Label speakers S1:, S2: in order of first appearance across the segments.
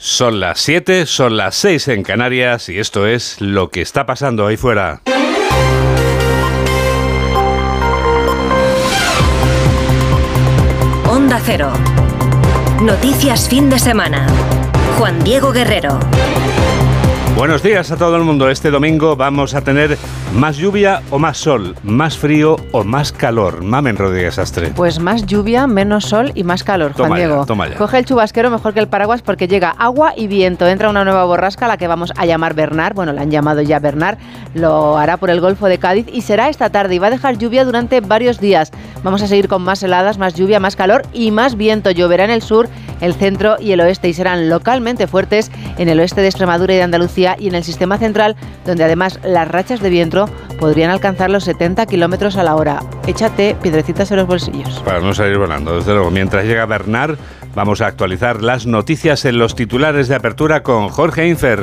S1: Son las 7, son las 6 en Canarias y esto es lo que está pasando ahí fuera.
S2: Onda Cero. Noticias fin de semana. Juan Diego Guerrero.
S1: Buenos días a todo el mundo. Este domingo vamos a tener más lluvia o más sol, más frío o más calor. Mamen Rodríguez Astre.
S3: Pues más lluvia, menos sol y más calor, Juan
S1: Toma ya,
S3: Diego.
S1: toma ya.
S3: Coge el chubasquero mejor que el paraguas porque llega agua y viento. Entra una nueva borrasca, a la que vamos a llamar Bernard. Bueno, la han llamado ya Bernard. Lo hará por el Golfo de Cádiz y será esta tarde y va a dejar lluvia durante varios días. Vamos a seguir con más heladas, más lluvia, más calor y más viento. Lloverá en el sur, el centro y el oeste y serán localmente fuertes en el oeste de Extremadura y de Andalucía y en el sistema central, donde además las rachas de viento podrían alcanzar los 70 kilómetros a la hora. Échate piedrecitas en los bolsillos.
S1: Para no salir volando, desde luego. Mientras llega Bernard, vamos a actualizar las noticias en los titulares de apertura con Jorge Infer.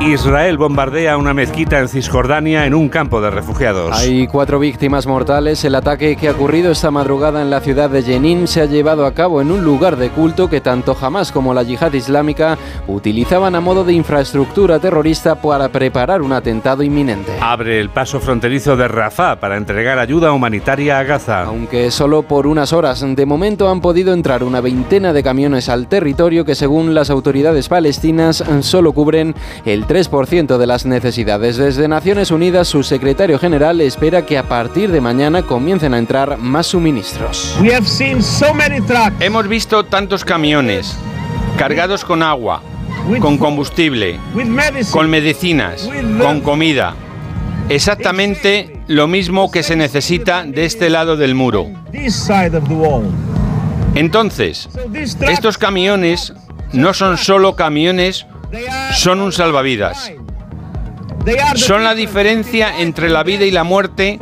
S1: Israel bombardea una mezquita en Cisjordania en un campo de refugiados.
S4: Hay cuatro víctimas mortales. El ataque que ha ocurrido esta madrugada en la ciudad de Jenin se ha llevado a cabo en un lugar de culto que tanto Hamas como la yihad islámica utilizaban a modo de infraestructura terrorista para preparar un atentado inminente.
S1: Abre el paso fronterizo de Rafah para entregar ayuda humanitaria a Gaza.
S4: Aunque solo por unas horas, de momento han podido entrar una veintena de camiones al territorio que según las autoridades palestinas solo cubren el 3% de las necesidades. Desde Naciones Unidas, su secretario general espera que a partir de mañana comiencen a entrar más suministros.
S5: We have seen so many trucks
S6: Hemos visto tantos camiones cargados con agua, con combustible, con medicinas, con comida. Exactamente lo mismo que se necesita de este lado del muro. Entonces, estos camiones no son solo camiones, son un salvavidas. Son la diferencia entre la vida y la muerte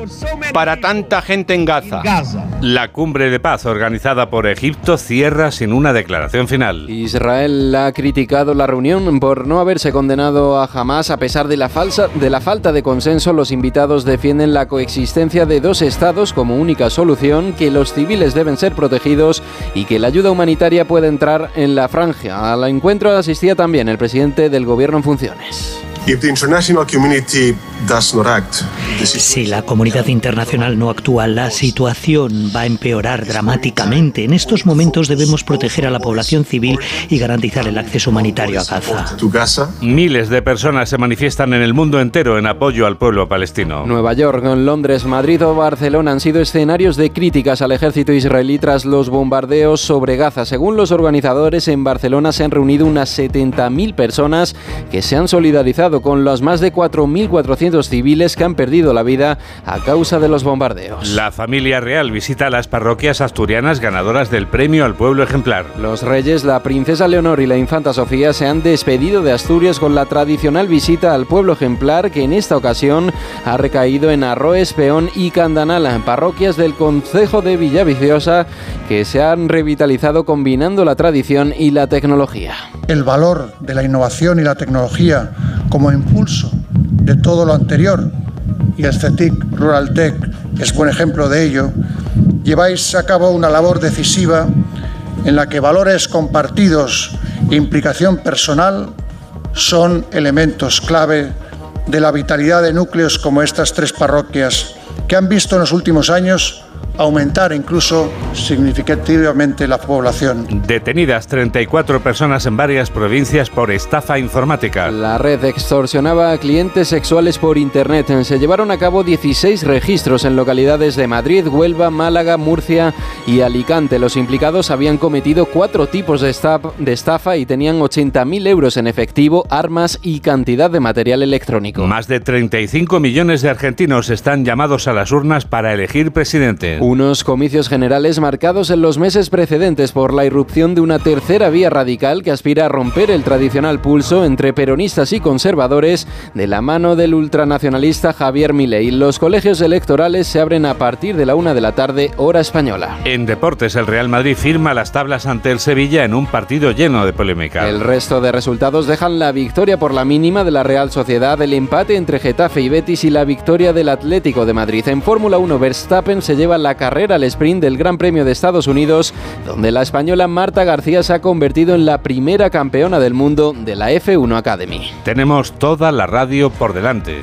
S6: para tanta gente en Gaza.
S5: Gaza.
S1: La cumbre de paz organizada por Egipto cierra sin una declaración final.
S4: Israel ha criticado la reunión por no haberse condenado a Hamas a pesar de la, falsa, de la falta de consenso. Los invitados defienden la coexistencia de dos estados como única solución, que los civiles deben ser protegidos y que la ayuda humanitaria puede entrar en la franja. Al encuentro asistía también el presidente del gobierno en funciones.
S7: If the international community does not act, the
S8: Si la comunidad internacional no actúa, la situación va a empeorar dramáticamente. En estos momentos debemos proteger a la población civil y garantizar el acceso humanitario a Gaza,
S1: Miles de personas se manifiestan en el mundo entero en apoyo al pueblo palestino.
S4: Nueva York, Londres, Madrid o Barcelona han sido escenarios de críticas al ejército israelí tras los bombardeos sobre Gaza. Según los organizadores, en Barcelona se han reunido unas 70.000 personas que se han solidarizado con los más de 4.400 civiles que han perdido la vida a causa de los bombardeos.
S1: La familia real visita las parroquias asturianas ganadoras del premio al pueblo ejemplar.
S4: Los reyes, la princesa Leonor y la infanta Sofía se han despedido de Asturias con la tradicional visita al pueblo ejemplar que en esta ocasión ha recaído en Arroes, Peón y Candanala, parroquias del concejo de Villaviciosa que se han revitalizado combinando la tradición y la tecnología.
S9: el valor de la innovación y la tecnología como impulso de todo lo anterior, y el CETIC Rural Tech es buen ejemplo de ello, lleváis a cabo una labor decisiva en la que valores compartidos e implicación personal son elementos clave de la vitalidad de núcleos como estas tres parroquias que han visto en los últimos años aumentar incluso significativamente la población.
S1: Detenidas 34 personas en varias provincias por estafa informática.
S4: La red extorsionaba a clientes sexuales por Internet. Se llevaron a cabo 16 registros en localidades de Madrid, Huelva, Málaga, Murcia y Alicante. Los implicados habían cometido cuatro tipos de estafa, de estafa y tenían 80.000 euros en efectivo, armas y cantidad de material electrónico.
S1: Más de 35 millones de argentinos están llamados a las urnas para elegir presidente.
S4: Unos comicios generales marcados en los meses precedentes por la irrupción de una tercera vía radical que aspira a romper el tradicional pulso entre peronistas y conservadores de la mano del ultranacionalista Javier Milei. Los colegios electorales se abren a partir de la una de la tarde, hora española.
S1: En deportes, el Real Madrid firma las tablas ante el Sevilla en un partido lleno de polémica.
S4: El resto de resultados dejan la victoria por la mínima de la Real Sociedad, el empate entre Getafe y Betis y la victoria del Atlético de Madrid. En Fórmula 1, Verstappen se lleva la carrera al sprint del Gran Premio de Estados Unidos, donde la española Marta García se ha convertido en la primera campeona del mundo de la F1 Academy.
S1: Tenemos toda la radio por delante.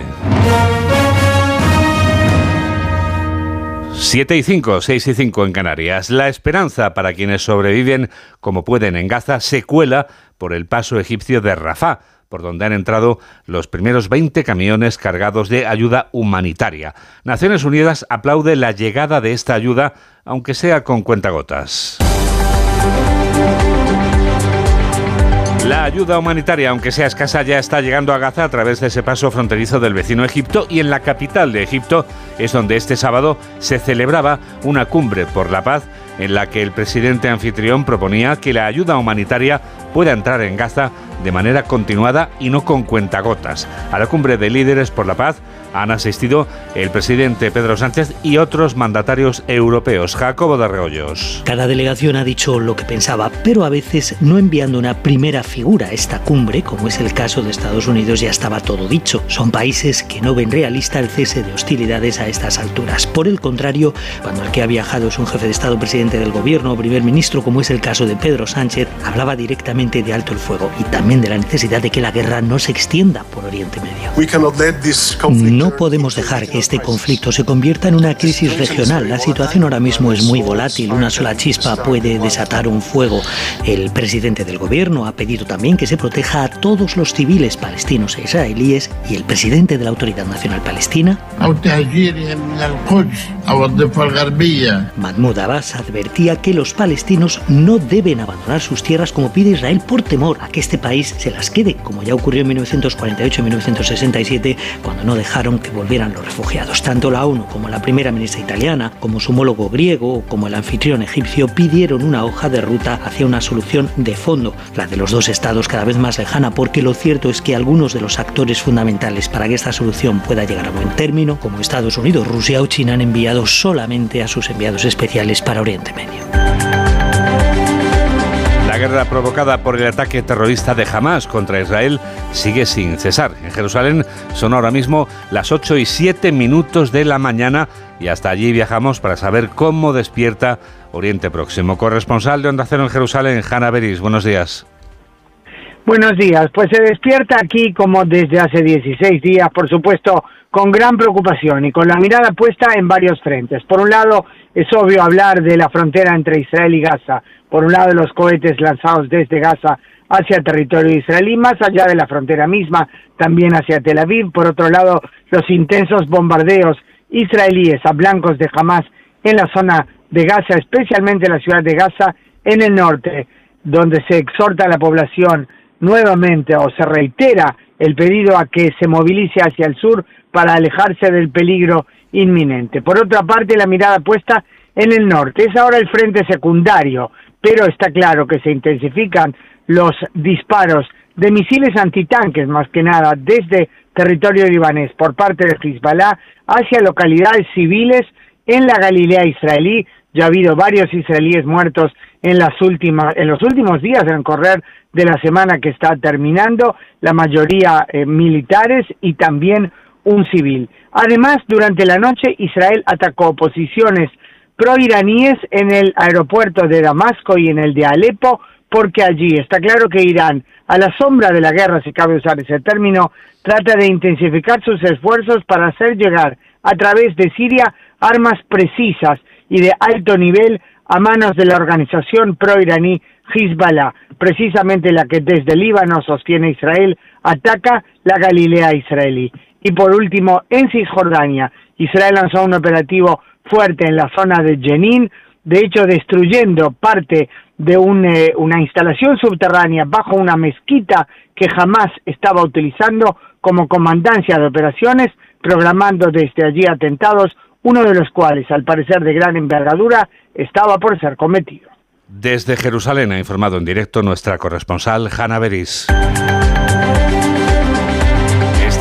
S1: 7 y 5, 6 y 5 en Canarias. La esperanza para quienes sobreviven como pueden en Gaza se cuela por el paso egipcio de Rafah por donde han entrado los primeros 20 camiones cargados de ayuda humanitaria. Naciones Unidas aplaude la llegada de esta ayuda, aunque sea con cuentagotas. La ayuda humanitaria, aunque sea escasa, ya está llegando a Gaza a través de ese paso fronterizo del vecino Egipto y en la capital de Egipto es donde este sábado se celebraba una cumbre por la paz en la que el presidente anfitrión proponía que la ayuda humanitaria pueda entrar en Gaza de manera continuada y no con cuentagotas. A la cumbre de líderes por la paz han asistido el presidente Pedro Sánchez y otros mandatarios europeos. Jacobo de Reollos.
S8: Cada delegación ha dicho lo que pensaba, pero a veces no enviando una primera figura a esta cumbre, como es el caso de Estados Unidos, ya estaba todo dicho. Son países que no ven realista el cese de hostilidades a estas alturas. Por el contrario, cuando el que ha viajado es un jefe de Estado, presidente del gobierno o primer ministro, como es el caso de Pedro Sánchez, hablaba directamente de alto el fuego y también de la necesidad de que la guerra no se extienda por Oriente Medio. No podemos dejar que este conflicto se convierta en una crisis regional. La situación ahora mismo es muy volátil. Una sola chispa puede desatar un fuego. El presidente del gobierno ha pedido también que se proteja a todos los civiles palestinos e israelíes y el presidente de la Autoridad Nacional Palestina, Mahmoud Abbas, advertía que los palestinos no deben abandonar sus tierras como pide Israel por temor a que este país se las quede, como ya ocurrió en 1948 y 1967, cuando no dejaron que volvieran los refugiados. Tanto la ONU como la primera ministra italiana, como su homólogo griego, como el anfitrión egipcio pidieron una hoja de ruta hacia una solución de fondo, la de los dos estados cada vez más lejana, porque lo cierto es que algunos de los actores fundamentales para que esta solución pueda llegar a buen término, como Estados Unidos, Rusia o China, han enviado solamente a sus enviados especiales para Oriente Medio.
S1: Guerra provocada por el ataque terrorista de Hamas contra Israel sigue sin cesar. En Jerusalén son ahora mismo las 8 y 7 minutos de la mañana y hasta allí viajamos para saber cómo despierta Oriente Próximo. Corresponsal de Onda Cero en Jerusalén, Hanna Beris. Buenos días.
S10: Buenos días. Pues se despierta aquí como desde hace 16 días, por supuesto, con gran preocupación y con la mirada puesta en varios frentes. Por un lado, es obvio hablar de la frontera entre Israel y Gaza, por un lado los cohetes lanzados desde Gaza hacia el territorio israelí, más allá de la frontera misma, también hacia Tel Aviv, por otro lado los intensos bombardeos israelíes a blancos de Hamas en la zona de Gaza, especialmente en la ciudad de Gaza, en el norte, donde se exhorta a la población nuevamente o se reitera el pedido a que se movilice hacia el sur para alejarse del peligro inminente. Por otra parte, la mirada puesta en el norte es ahora el frente secundario pero está claro que se intensifican los disparos de misiles antitanques, más que nada, desde territorio libanés por parte de Hezbollah hacia localidades civiles en la Galilea israelí. Ya ha habido varios israelíes muertos en, las últimas, en los últimos días, en correr de la semana que está terminando, la mayoría eh, militares y también un civil. Además, durante la noche Israel atacó posiciones proiraníes en el aeropuerto de Damasco y en el de Alepo, porque allí está claro que Irán, a la sombra de la guerra, si cabe usar ese término, trata de intensificar sus esfuerzos para hacer llegar a través de Siria armas precisas y de alto nivel a manos de la organización proiraní Hezbollah, precisamente la que desde Líbano sostiene Israel, ataca la Galilea israelí. Y por último, en Cisjordania, Israel lanzó un operativo fuerte en la zona de Jenin, de hecho destruyendo parte de eh, una instalación subterránea bajo una mezquita que jamás estaba utilizando como comandancia de operaciones, programando desde allí atentados, uno de los cuales, al parecer de gran envergadura, estaba por ser cometido.
S1: Desde Jerusalén ha informado en directo nuestra corresponsal Hanna Beris.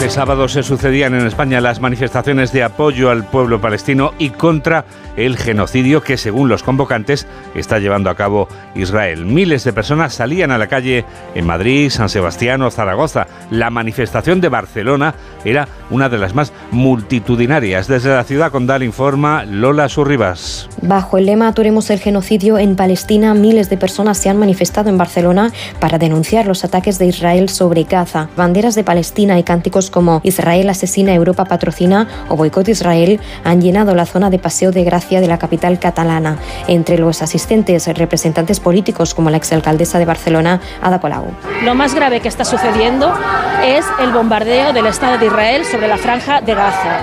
S1: Este sábado se sucedían en España las manifestaciones de apoyo al pueblo palestino y contra el genocidio que, según los convocantes, está llevando a cabo Israel. Miles de personas salían a la calle en Madrid, San Sebastián o Zaragoza. La manifestación de Barcelona era una de las más multitudinarias. Desde la ciudad condal informa Lola Surribas.
S11: Bajo el lema Aturemos el genocidio en Palestina, miles de personas se han manifestado en Barcelona para denunciar los ataques de Israel sobre Gaza. Banderas de Palestina y cánticos como Israel asesina, Europa patrocina o boicot Israel han llenado la zona de paseo de gracia de la capital catalana. Entre los asistentes, representantes políticos como la exalcaldesa de Barcelona, Ada Colau.
S12: Lo más grave que está sucediendo es el bombardeo del Estado de Israel sobre la franja de Gaza.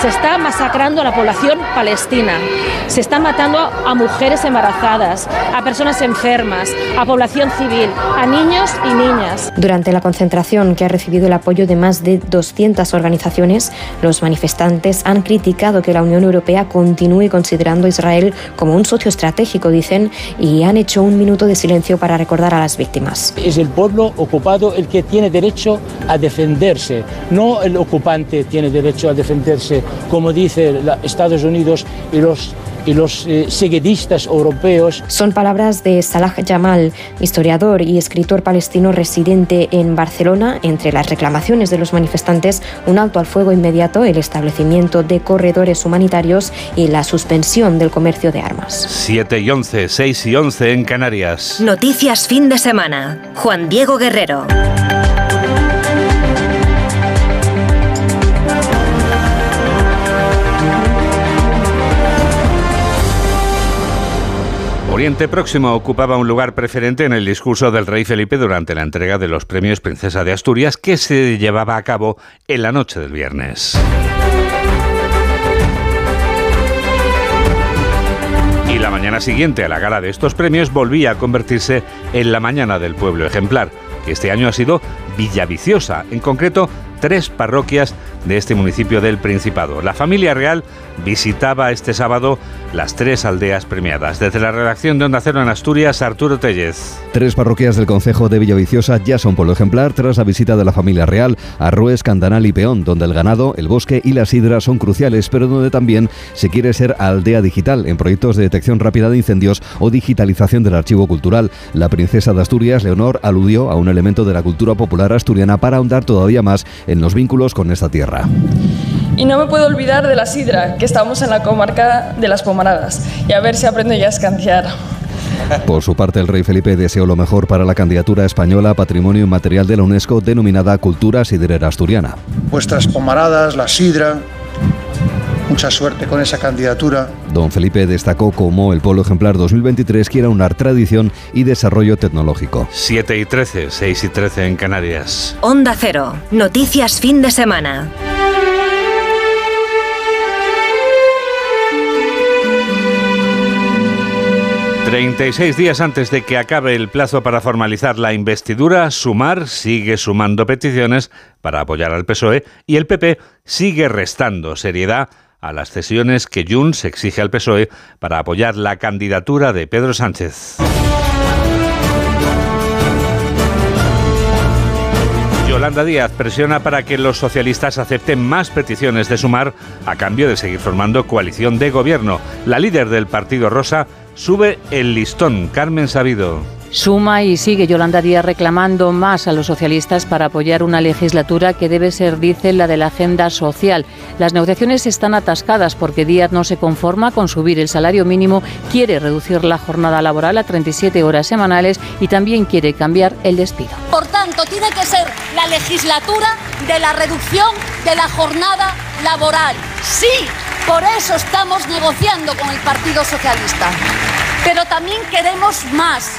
S12: Se está masacrando a la población palestina. Se está matando a mujeres embarazadas, a personas enfermas, a población civil, a niños y niñas.
S11: Durante la concentración, que ha recibido el apoyo de más de 200 organizaciones, los manifestantes han criticado que la Unión Europea continúe considerando a Israel como un socio estratégico, dicen, y han hecho un minuto de silencio para recordar a las víctimas.
S13: Es el pueblo ocupado el que tiene derecho a defenderse, no el ocupante tiene derecho a defenderse, como dice Estados Unidos y los y los eh, seguidistas europeos.
S11: Son palabras de Salah Jamal, historiador y escritor palestino residente en Barcelona. Entre las reclamaciones de los manifestantes, un alto al fuego inmediato, el establecimiento de corredores humanitarios y la suspensión del comercio de armas.
S1: 7 y 11, 6 y 11 en Canarias.
S2: Noticias fin de semana. Juan Diego Guerrero.
S1: Oriente Próximo ocupaba un lugar preferente en el discurso del rey Felipe durante la entrega de los premios Princesa de Asturias que se llevaba a cabo en la noche del viernes. Y la mañana siguiente a la gala de estos premios volvía a convertirse en la mañana del pueblo ejemplar, que este año ha sido Villaviciosa, en concreto tres parroquias de este municipio del Principado. La familia real visitaba este sábado las tres aldeas premiadas. Desde la redacción de Onda Cero en Asturias, Arturo Tellez.
S14: Tres parroquias del Concejo de Villaviciosa ya son pueblo ejemplar tras la visita de la familia real a Rues, Candanal y Peón, donde el ganado, el bosque y la sidra son cruciales, pero donde también se quiere ser aldea digital en proyectos de detección rápida de incendios o digitalización del archivo cultural. La princesa de Asturias, Leonor, aludió a un elemento de la cultura popular asturiana para ahondar todavía más en los vínculos con esta tierra.
S15: Y no me puedo olvidar de la sidra, que estamos en la comarca de las Pomaradas, y a ver si aprendo ya a escanciar.
S14: Por su parte, el rey Felipe deseó lo mejor para la candidatura española a Patrimonio Inmaterial de la UNESCO denominada Cultura Sidrera Asturiana.
S9: Vuestras pomaradas, la sidra, mucha suerte con esa candidatura.
S14: Don Felipe destacó como el Polo Ejemplar 2023 quiere unar tradición y desarrollo tecnológico.
S1: 7 y 13, 6 y 13 en Canarias.
S2: Onda Cero, noticias fin de semana.
S1: 36 días antes de que acabe el plazo para formalizar la investidura, Sumar sigue sumando peticiones para apoyar al PSOE y el PP sigue restando seriedad a las cesiones que Junts exige al PSOE para apoyar la candidatura de Pedro Sánchez. Yolanda Díaz presiona para que los socialistas acepten más peticiones de sumar a cambio de seguir formando coalición de gobierno. La líder del Partido Rosa sube el listón. Carmen Sabido.
S16: Suma y sigue Yolanda Díaz reclamando más a los socialistas para apoyar una legislatura que debe ser, dice, la de la agenda social. Las negociaciones están atascadas porque Díaz no se conforma con subir el salario mínimo, quiere reducir la jornada laboral a 37 horas semanales y también quiere cambiar el despido.
S17: Por tanto, tiene que ser la legislatura de la reducción de la jornada laboral. Sí, por eso estamos negociando con el Partido Socialista. Pero también queremos más.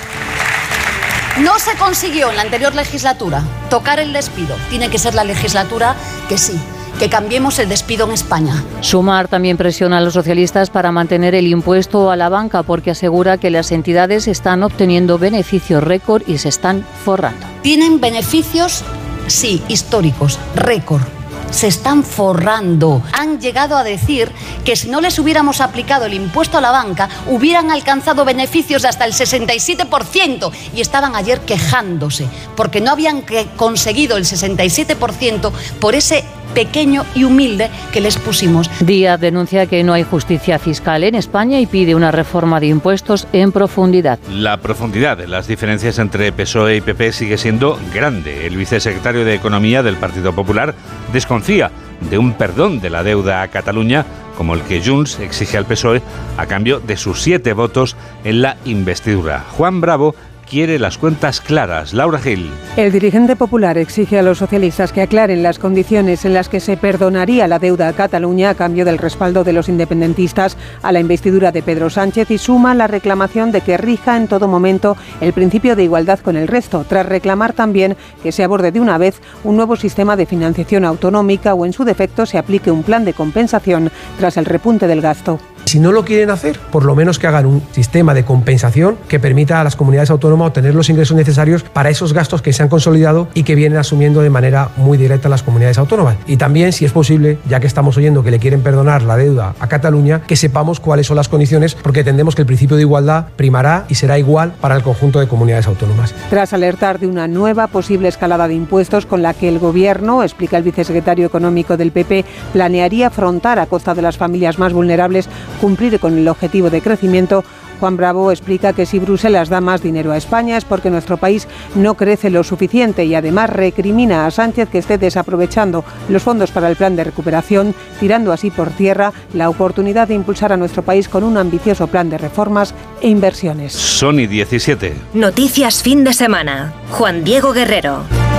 S17: No se consiguió en la anterior legislatura tocar el despido. Tiene que ser la legislatura que sí, que cambiemos el despido en España.
S16: Sumar también presiona a los socialistas para mantener el impuesto a la banca porque asegura que las entidades están obteniendo beneficios récord y se están forrando.
S17: Tienen beneficios, sí, históricos, récord se están forrando. Han llegado a decir que si no les hubiéramos aplicado el impuesto a la banca, hubieran alcanzado beneficios de hasta el 67% y estaban ayer quejándose porque no habían conseguido el 67% por ese pequeño y humilde que les pusimos.
S16: Díaz denuncia que no hay justicia fiscal en España y pide una reforma de impuestos en profundidad.
S1: La profundidad de las diferencias entre PSOE y PP sigue siendo grande. El vicesecretario de Economía del Partido Popular desconfía de un perdón de la deuda a Cataluña como el que Junts exige al PSOE a cambio de sus siete votos en la investidura. Juan Bravo quiere las cuentas claras. Laura Gil.
S10: El dirigente popular exige a los socialistas que aclaren las condiciones en las que se perdonaría la deuda a Cataluña a cambio del respaldo de los independentistas a la investidura de Pedro Sánchez y suma la reclamación de que rija en todo momento el principio de igualdad con el resto, tras reclamar también que se aborde de una vez un nuevo sistema de financiación autonómica o en su defecto se aplique un plan de compensación tras el repunte del gasto.
S18: Si no lo quieren hacer, por lo menos que hagan un sistema de compensación que permita a las comunidades autónomas obtener los ingresos necesarios para esos gastos que se han consolidado y que vienen asumiendo de manera muy directa las comunidades autónomas. Y también, si es posible, ya que estamos oyendo que le quieren perdonar la deuda a Cataluña, que sepamos cuáles son las condiciones, porque entendemos que el principio de igualdad primará y será igual para el conjunto de comunidades autónomas.
S10: Tras alertar de una nueva posible escalada de impuestos con la que el Gobierno, explica el vicesecretario económico del PP, planearía afrontar a costa de las familias más vulnerables cumplir con el objetivo de crecimiento, Juan Bravo explica que si Bruselas da más dinero a España es porque nuestro país no crece lo suficiente y además recrimina a Sánchez que esté desaprovechando los fondos para el plan de recuperación, tirando así por tierra la oportunidad de impulsar a nuestro país con un ambicioso plan de reformas e inversiones.
S1: Sony 17.
S2: Noticias fin de semana. Juan Diego Guerrero.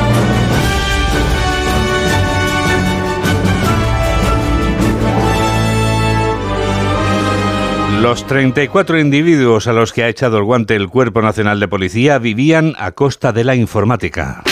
S1: Los 34 individuos a los que ha echado el guante el Cuerpo Nacional de Policía vivían a costa de la informática.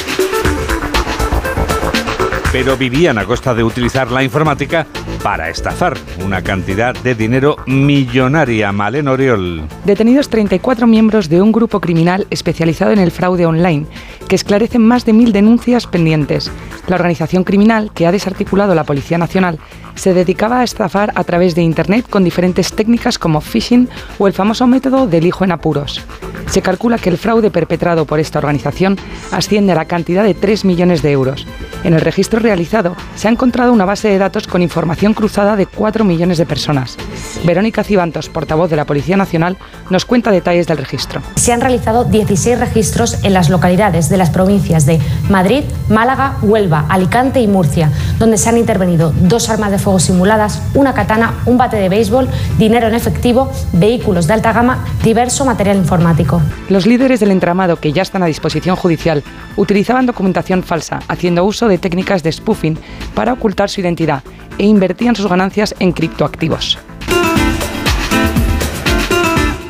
S1: Pero vivían a costa de utilizar la informática para estafar una cantidad de dinero millonaria. Malen Oriol.
S19: Detenidos 34 miembros de un grupo criminal especializado en el fraude online, que esclarecen más de mil denuncias pendientes. La organización criminal, que ha desarticulado la Policía Nacional, se dedicaba a estafar a través de Internet con diferentes técnicas como phishing o el famoso método del hijo en apuros. Se calcula que el fraude perpetrado por esta organización asciende a la cantidad de 3 millones de euros. En el registro realizado se ha encontrado una base de datos con información cruzada de 4 millones de personas. Verónica Cibantos, portavoz de la Policía Nacional, nos cuenta detalles del registro.
S20: Se han realizado 16 registros en las localidades de las provincias de Madrid, Málaga, Huelva, Alicante y Murcia, donde se han intervenido dos armas de fuego simuladas, una katana, un bate de béisbol, dinero en efectivo, vehículos de alta gama, diverso material informático.
S19: Los líderes del entramado, que ya están a disposición judicial, utilizaban documentación falsa, haciendo uso de técnicas de spoofing para ocultar su identidad e invertían sus ganancias en criptoactivos.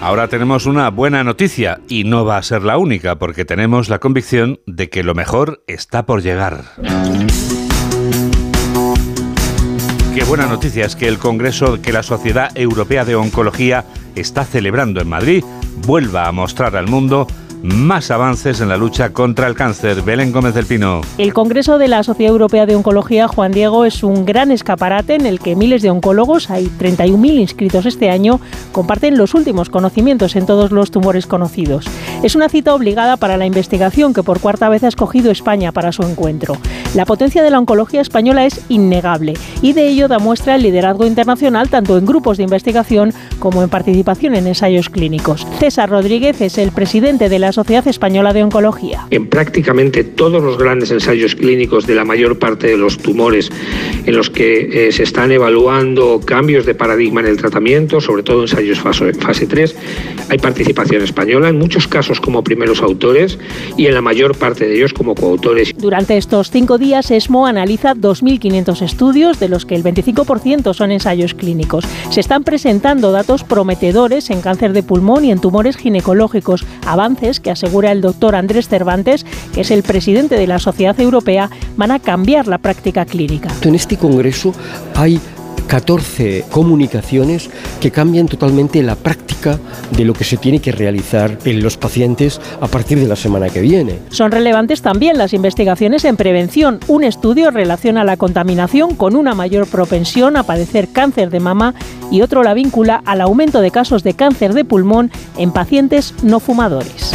S1: Ahora tenemos una buena noticia y no va a ser la única porque tenemos la convicción de que lo mejor está por llegar. Qué buena noticia es que el Congreso que la Sociedad Europea de Oncología está celebrando en Madrid vuelva a mostrar al mundo más avances en la lucha contra el cáncer. Belén Gómez del Pino.
S12: El Congreso de la Sociedad Europea de Oncología, Juan Diego, es un gran escaparate en el que miles de oncólogos, hay 31.000 inscritos este año, comparten los últimos conocimientos en todos los tumores conocidos. Es una cita obligada para la investigación que por cuarta vez ha escogido España para su encuentro. La potencia de la oncología española es innegable y de ello da muestra el liderazgo internacional tanto en grupos de investigación como en participación en ensayos clínicos. César Rodríguez es el presidente de la Sociedad Española de Oncología.
S21: En prácticamente todos los grandes ensayos clínicos de la mayor parte de los tumores en los que eh, se están evaluando cambios de paradigma en el tratamiento, sobre todo ensayos fase, fase 3, hay participación española, en muchos casos como primeros autores y en la mayor parte de ellos como coautores.
S12: Durante estos cinco días, ESMO analiza 2.500 estudios, de los que el 25% son ensayos clínicos. Se están presentando datos prometedores en cáncer de pulmón y en tumores ginecológicos, avances que asegura el doctor Andrés Cervantes, que es el presidente de la Sociedad Europea, van a cambiar la práctica clínica.
S22: En este congreso hay 14 comunicaciones que cambian totalmente la práctica de lo que se tiene que realizar en los pacientes a partir de la semana que viene.
S12: Son relevantes también las investigaciones en prevención. Un estudio relaciona la contaminación con una mayor propensión a padecer cáncer de mama y otro la vincula al aumento de casos de cáncer de pulmón en pacientes no fumadores.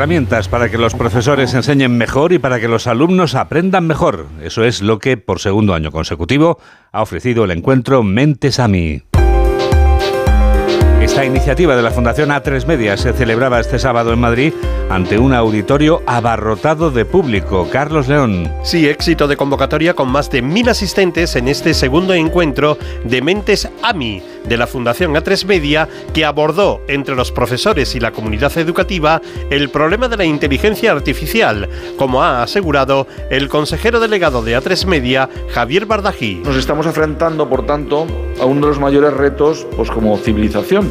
S1: Herramientas para que los profesores enseñen mejor y para que los alumnos aprendan mejor. Eso es lo que por segundo año consecutivo ha ofrecido el encuentro Mentes a mí. Esta iniciativa de la Fundación A3 Media se celebraba este sábado en Madrid ante un auditorio abarrotado de público. Carlos León.
S23: Sí, éxito de convocatoria con más de mil asistentes en este segundo encuentro de Mentes AMI de la Fundación A3 Media que abordó entre los profesores y la comunidad educativa el problema de la inteligencia artificial, como ha asegurado el consejero delegado de A3 Media, Javier Bardají.
S24: Nos estamos enfrentando, por tanto, a uno de los mayores retos pues, como civilización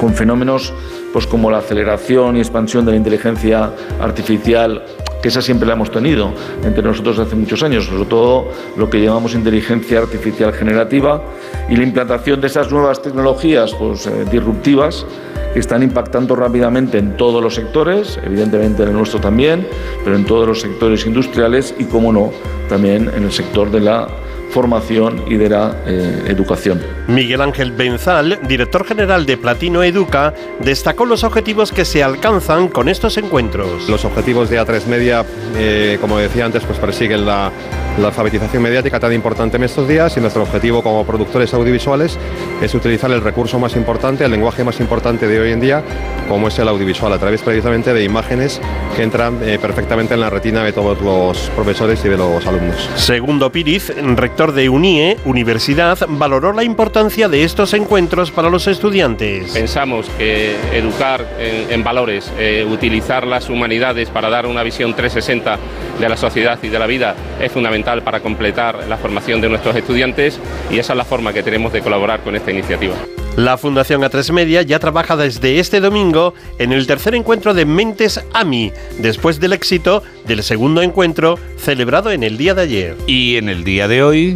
S24: con fenómenos pues como la aceleración y expansión de la inteligencia artificial, que esa siempre la hemos tenido entre nosotros hace muchos años, sobre todo lo que llamamos inteligencia artificial generativa y la implantación de esas nuevas tecnologías pues, eh, disruptivas que están impactando rápidamente en todos los sectores, evidentemente en el nuestro también, pero en todos los sectores industriales y, como no, también en el sector de la formación y de la eh, educación.
S23: Miguel Ángel Benzal, director general de Platino Educa, destacó los objetivos que se alcanzan con estos encuentros.
S25: Los objetivos de A3 Media, eh, como decía antes, pues persiguen la, la alfabetización mediática tan importante en estos días y nuestro objetivo como productores audiovisuales es utilizar el recurso más importante, el lenguaje más importante de hoy en día, como es el audiovisual, a través precisamente de imágenes que entran eh, perfectamente en la retina de todos los profesores y de los alumnos.
S23: Segundo Piriz, rector de UNIE, Universidad, valoró la importancia de estos encuentros para los estudiantes.
S26: Pensamos que educar en, valores, eh, utilizar las humanidades para dar una visión 360 de la sociedad y de la vida es fundamental para completar la formación de nuestros estudiantes y esa es la forma que tenemos de colaborar con esta iniciativa.
S23: La Fundación A3 Media ya trabaja desde este domingo en el tercer encuentro de Mentes AMI, después del éxito del segundo encuentro celebrado en el día de ayer.
S1: Y en el día de hoy...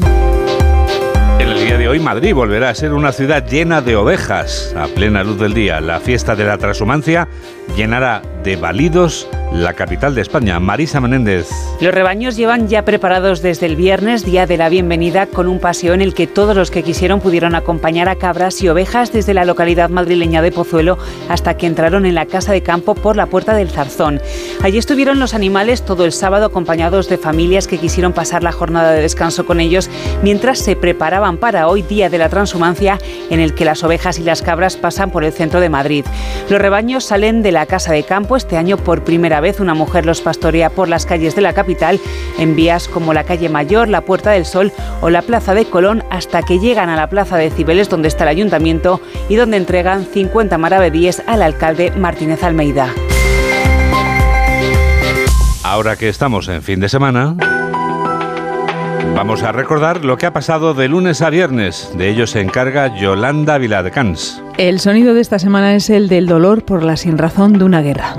S1: En el día de hoy Madrid volverá a ser una ciudad llena de ovejas a plena luz del día. La fiesta de la transhumancia llenará de balidos la capital de España, Marisa Menéndez.
S27: Los rebaños llevan ya preparados desde el viernes, día de la bienvenida, con un paseo en el que todos los que quisieron pudieron acompañar a cabras y ovejas desde la localidad madrileña de Pozuelo hasta que entraron en la casa de campo por la puerta del Zarzón. Allí estuvieron los animales todo el sábado acompañados de familias que quisieron pasar la jornada de descanso con ellos mientras se preparaban para hoy, día de la transhumancia, en el que las ovejas y las cabras pasan por el centro de Madrid. Los rebaños salen de la casa de campo este año por primera vez una mujer los pastorea por las calles de la capital en vías como la calle Mayor, la Puerta del Sol o la Plaza de Colón hasta que llegan a la Plaza de Cibeles donde está el ayuntamiento y donde entregan 50 maravedíes al alcalde Martínez Almeida.
S1: Ahora que estamos en fin de semana, vamos a recordar lo que ha pasado de lunes a viernes. De ello se encarga Yolanda Viladecans.
S28: El sonido de esta semana es el del dolor por la sinrazón de una guerra.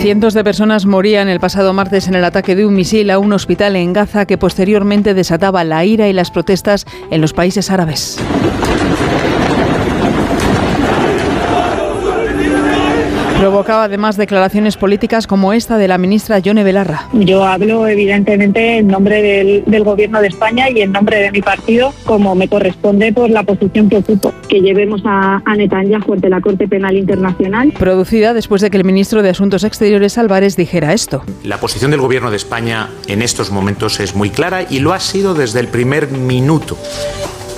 S28: Cientos de personas morían el pasado martes en el ataque de un misil a un hospital en Gaza que posteriormente desataba la ira y las protestas en los países árabes. Provocaba además declaraciones políticas como esta de la ministra Yone Belarra.
S29: Yo hablo evidentemente en nombre del, Gobierno de España y en nombre de mi partido, como me corresponde por la posición que ocupo, que llevemos a, a Netanyahu ante la Corte Penal Internacional.
S28: Producida después de que el ministro de Asuntos Exteriores Álvarez dijera esto.
S30: La posición del Gobierno de España en estos momentos es muy clara y lo ha sido desde el primer minuto.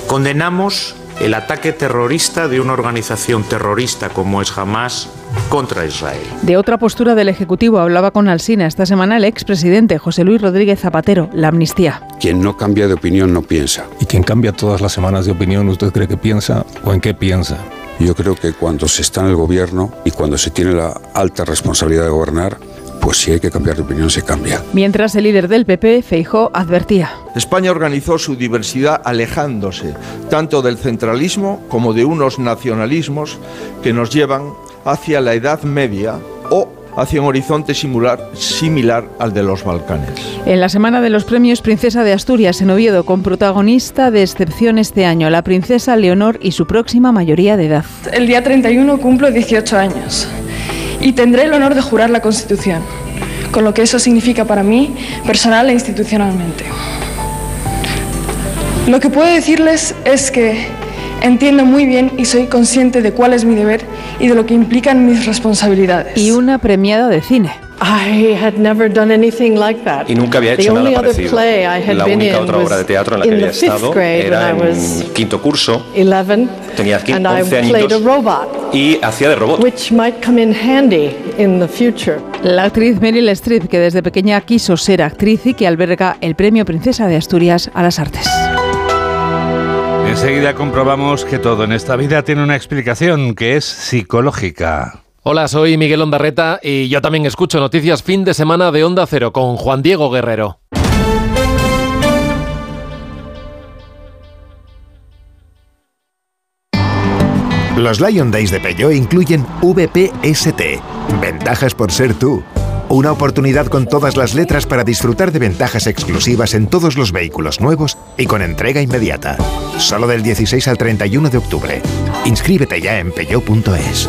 S30: Condenamos
S31: el ataque terrorista de una organización terrorista como es Hamas contra Israel.
S32: De otra postura del Ejecutivo hablaba con Alsina esta semana el expresidente José Luis Rodríguez Zapatero, la amnistía.
S33: Quien no cambia de opinión no piensa.
S34: ¿Y quien cambia todas las semanas de opinión, usted cree que piensa o en qué piensa?
S33: Yo creo que cuando se está en el gobierno y cuando se tiene la alta responsabilidad de gobernar, pues si hay que cambiar de opinión se cambia.
S32: Mientras el líder del PP, Feijó, advertía.
S35: España organizó su diversidad alejándose tanto del centralismo como de unos nacionalismos que nos llevan hacia la Edad Media o hacia un horizonte similar, similar al de los Balcanes.
S32: En la semana de los premios Princesa de Asturias en Oviedo, con protagonista de excepción este año, la princesa Leonor y su próxima mayoría de edad.
S36: El día 31 cumplo 18 años y tendré el honor de jurar la Constitución, con lo que eso significa para mí, personal e institucionalmente. Lo que puedo decirles es que entiendo muy bien y soy consciente de cuál es mi deber y de lo que implican mis responsabilidades.
S32: Y una premiada de cine.
S22: Y nunca había hecho nada parecido. La única otra obra de teatro en la que había estado era en quinto curso. Tenía 11 años y hacía de robot.
S32: La actriz Meryl Streep, que desde pequeña quiso ser actriz y que alberga el Premio Princesa de Asturias a las Artes.
S1: Enseguida comprobamos que todo en esta vida tiene una explicación que es psicológica.
S37: Hola, soy Miguel Ondarreta y yo también escucho noticias fin de semana de Onda Cero con Juan Diego Guerrero.
S38: Los Lion Days de Peugeot incluyen VPST, ventajas por ser tú. Una oportunidad con todas las letras para disfrutar de ventajas exclusivas en todos los vehículos nuevos y con entrega inmediata. Solo del 16 al 31 de octubre. Inscríbete ya en peugeot.es.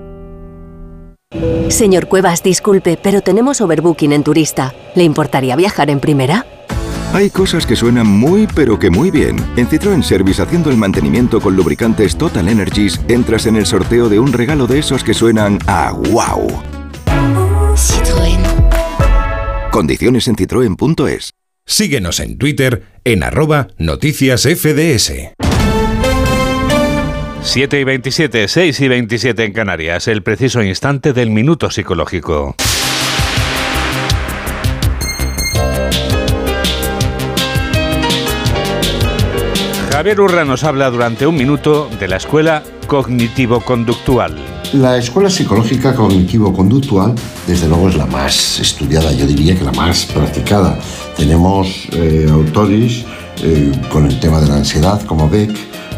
S39: Señor Cuevas, disculpe, pero tenemos overbooking en turista. ¿Le importaría viajar en primera?
S40: Hay cosas que suenan muy pero que muy bien. En Citroën Service haciendo el mantenimiento con lubricantes Total Energies, entras en el sorteo de un regalo de esos que suenan a wow.
S39: Citroën.
S40: Condiciones en citroen.es.
S41: Síguenos en Twitter en arroba noticias FDS.
S1: 7 y 27, 6 y 27 en Canarias, el preciso instante del minuto psicológico. Javier Urra nos habla durante un minuto de la escuela cognitivo-conductual.
S42: La escuela psicológica cognitivo-conductual, desde luego, es la más estudiada, yo diría que la más practicada. Tenemos eh, autores eh, con el tema de la ansiedad, como Beck,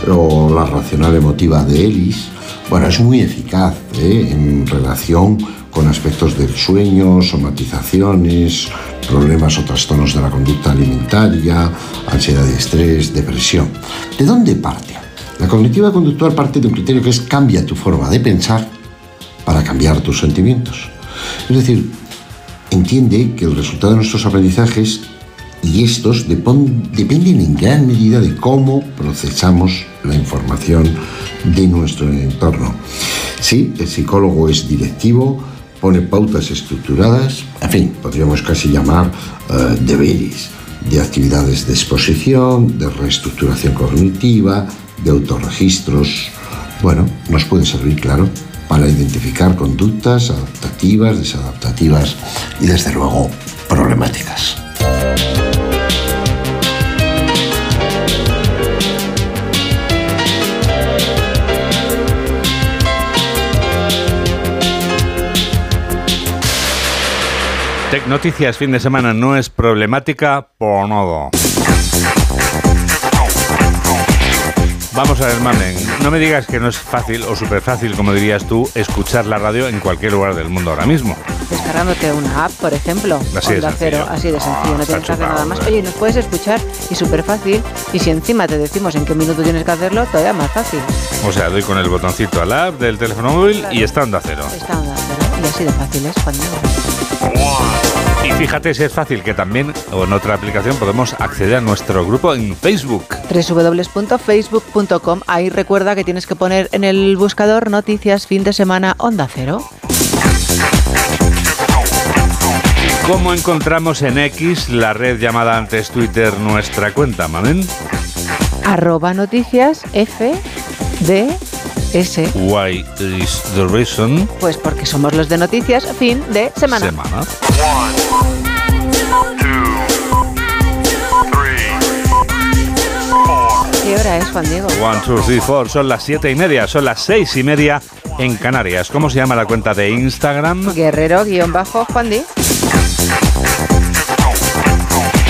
S42: o la racional emotiva de Ellis. Bueno, es muy eficaz ¿eh? en relación con aspectos del sueño, somatizaciones, problemas o trastornos de la conducta alimentaria, ansiedad y estrés, depresión. ¿De dónde parte? La cognitiva conductual parte de un criterio que es cambia tu forma de pensar para cambiar tus sentimientos. Es decir, entiende que el resultado de nuestros aprendizajes y estos dependen en gran medida de cómo procesamos la información de nuestro entorno. Sí, el psicólogo es directivo, pone pautas estructuradas, en fin, podríamos casi llamar eh, deberes de actividades de exposición, de reestructuración cognitiva, de autorregistros. Bueno, nos puede servir, claro, para identificar conductas adaptativas, desadaptativas y, desde luego, problemáticas.
S1: Tech Noticias fin de semana no es problemática por nada. Vamos a ver, Mamen, no me digas que no es fácil o súper fácil, como dirías tú, escuchar la radio en cualquier lugar del mundo ahora mismo.
S28: Descargándote una app, por ejemplo.
S1: Así de
S28: Cero, así de sencillo, no tienes que hacer nada más. Oye, nos puedes escuchar y súper fácil. Y si encima te decimos en qué minuto tienes que hacerlo, todavía más fácil.
S1: O sea, doy con el botoncito al app del teléfono móvil y está onda cero.
S28: Está onda cero. Y así de fácil es cuando...
S1: Fíjate si es fácil que también o en otra aplicación podemos acceder a nuestro grupo en Facebook.
S28: www.facebook.com. Ahí recuerda que tienes que poner en el buscador noticias fin de semana onda cero.
S1: ¿Cómo encontramos en X, la red llamada antes Twitter, nuestra cuenta, mamen?
S28: Arroba noticias F de S.
S1: Why is the reason?
S28: Pues porque somos los de noticias fin de semana.
S1: Semana.
S28: Hora es, Juan Diego?
S1: One, two, three, four. Son las siete y media, son las seis y media en Canarias. ¿Cómo se llama la cuenta de Instagram?
S28: Guerrero-Juan Di.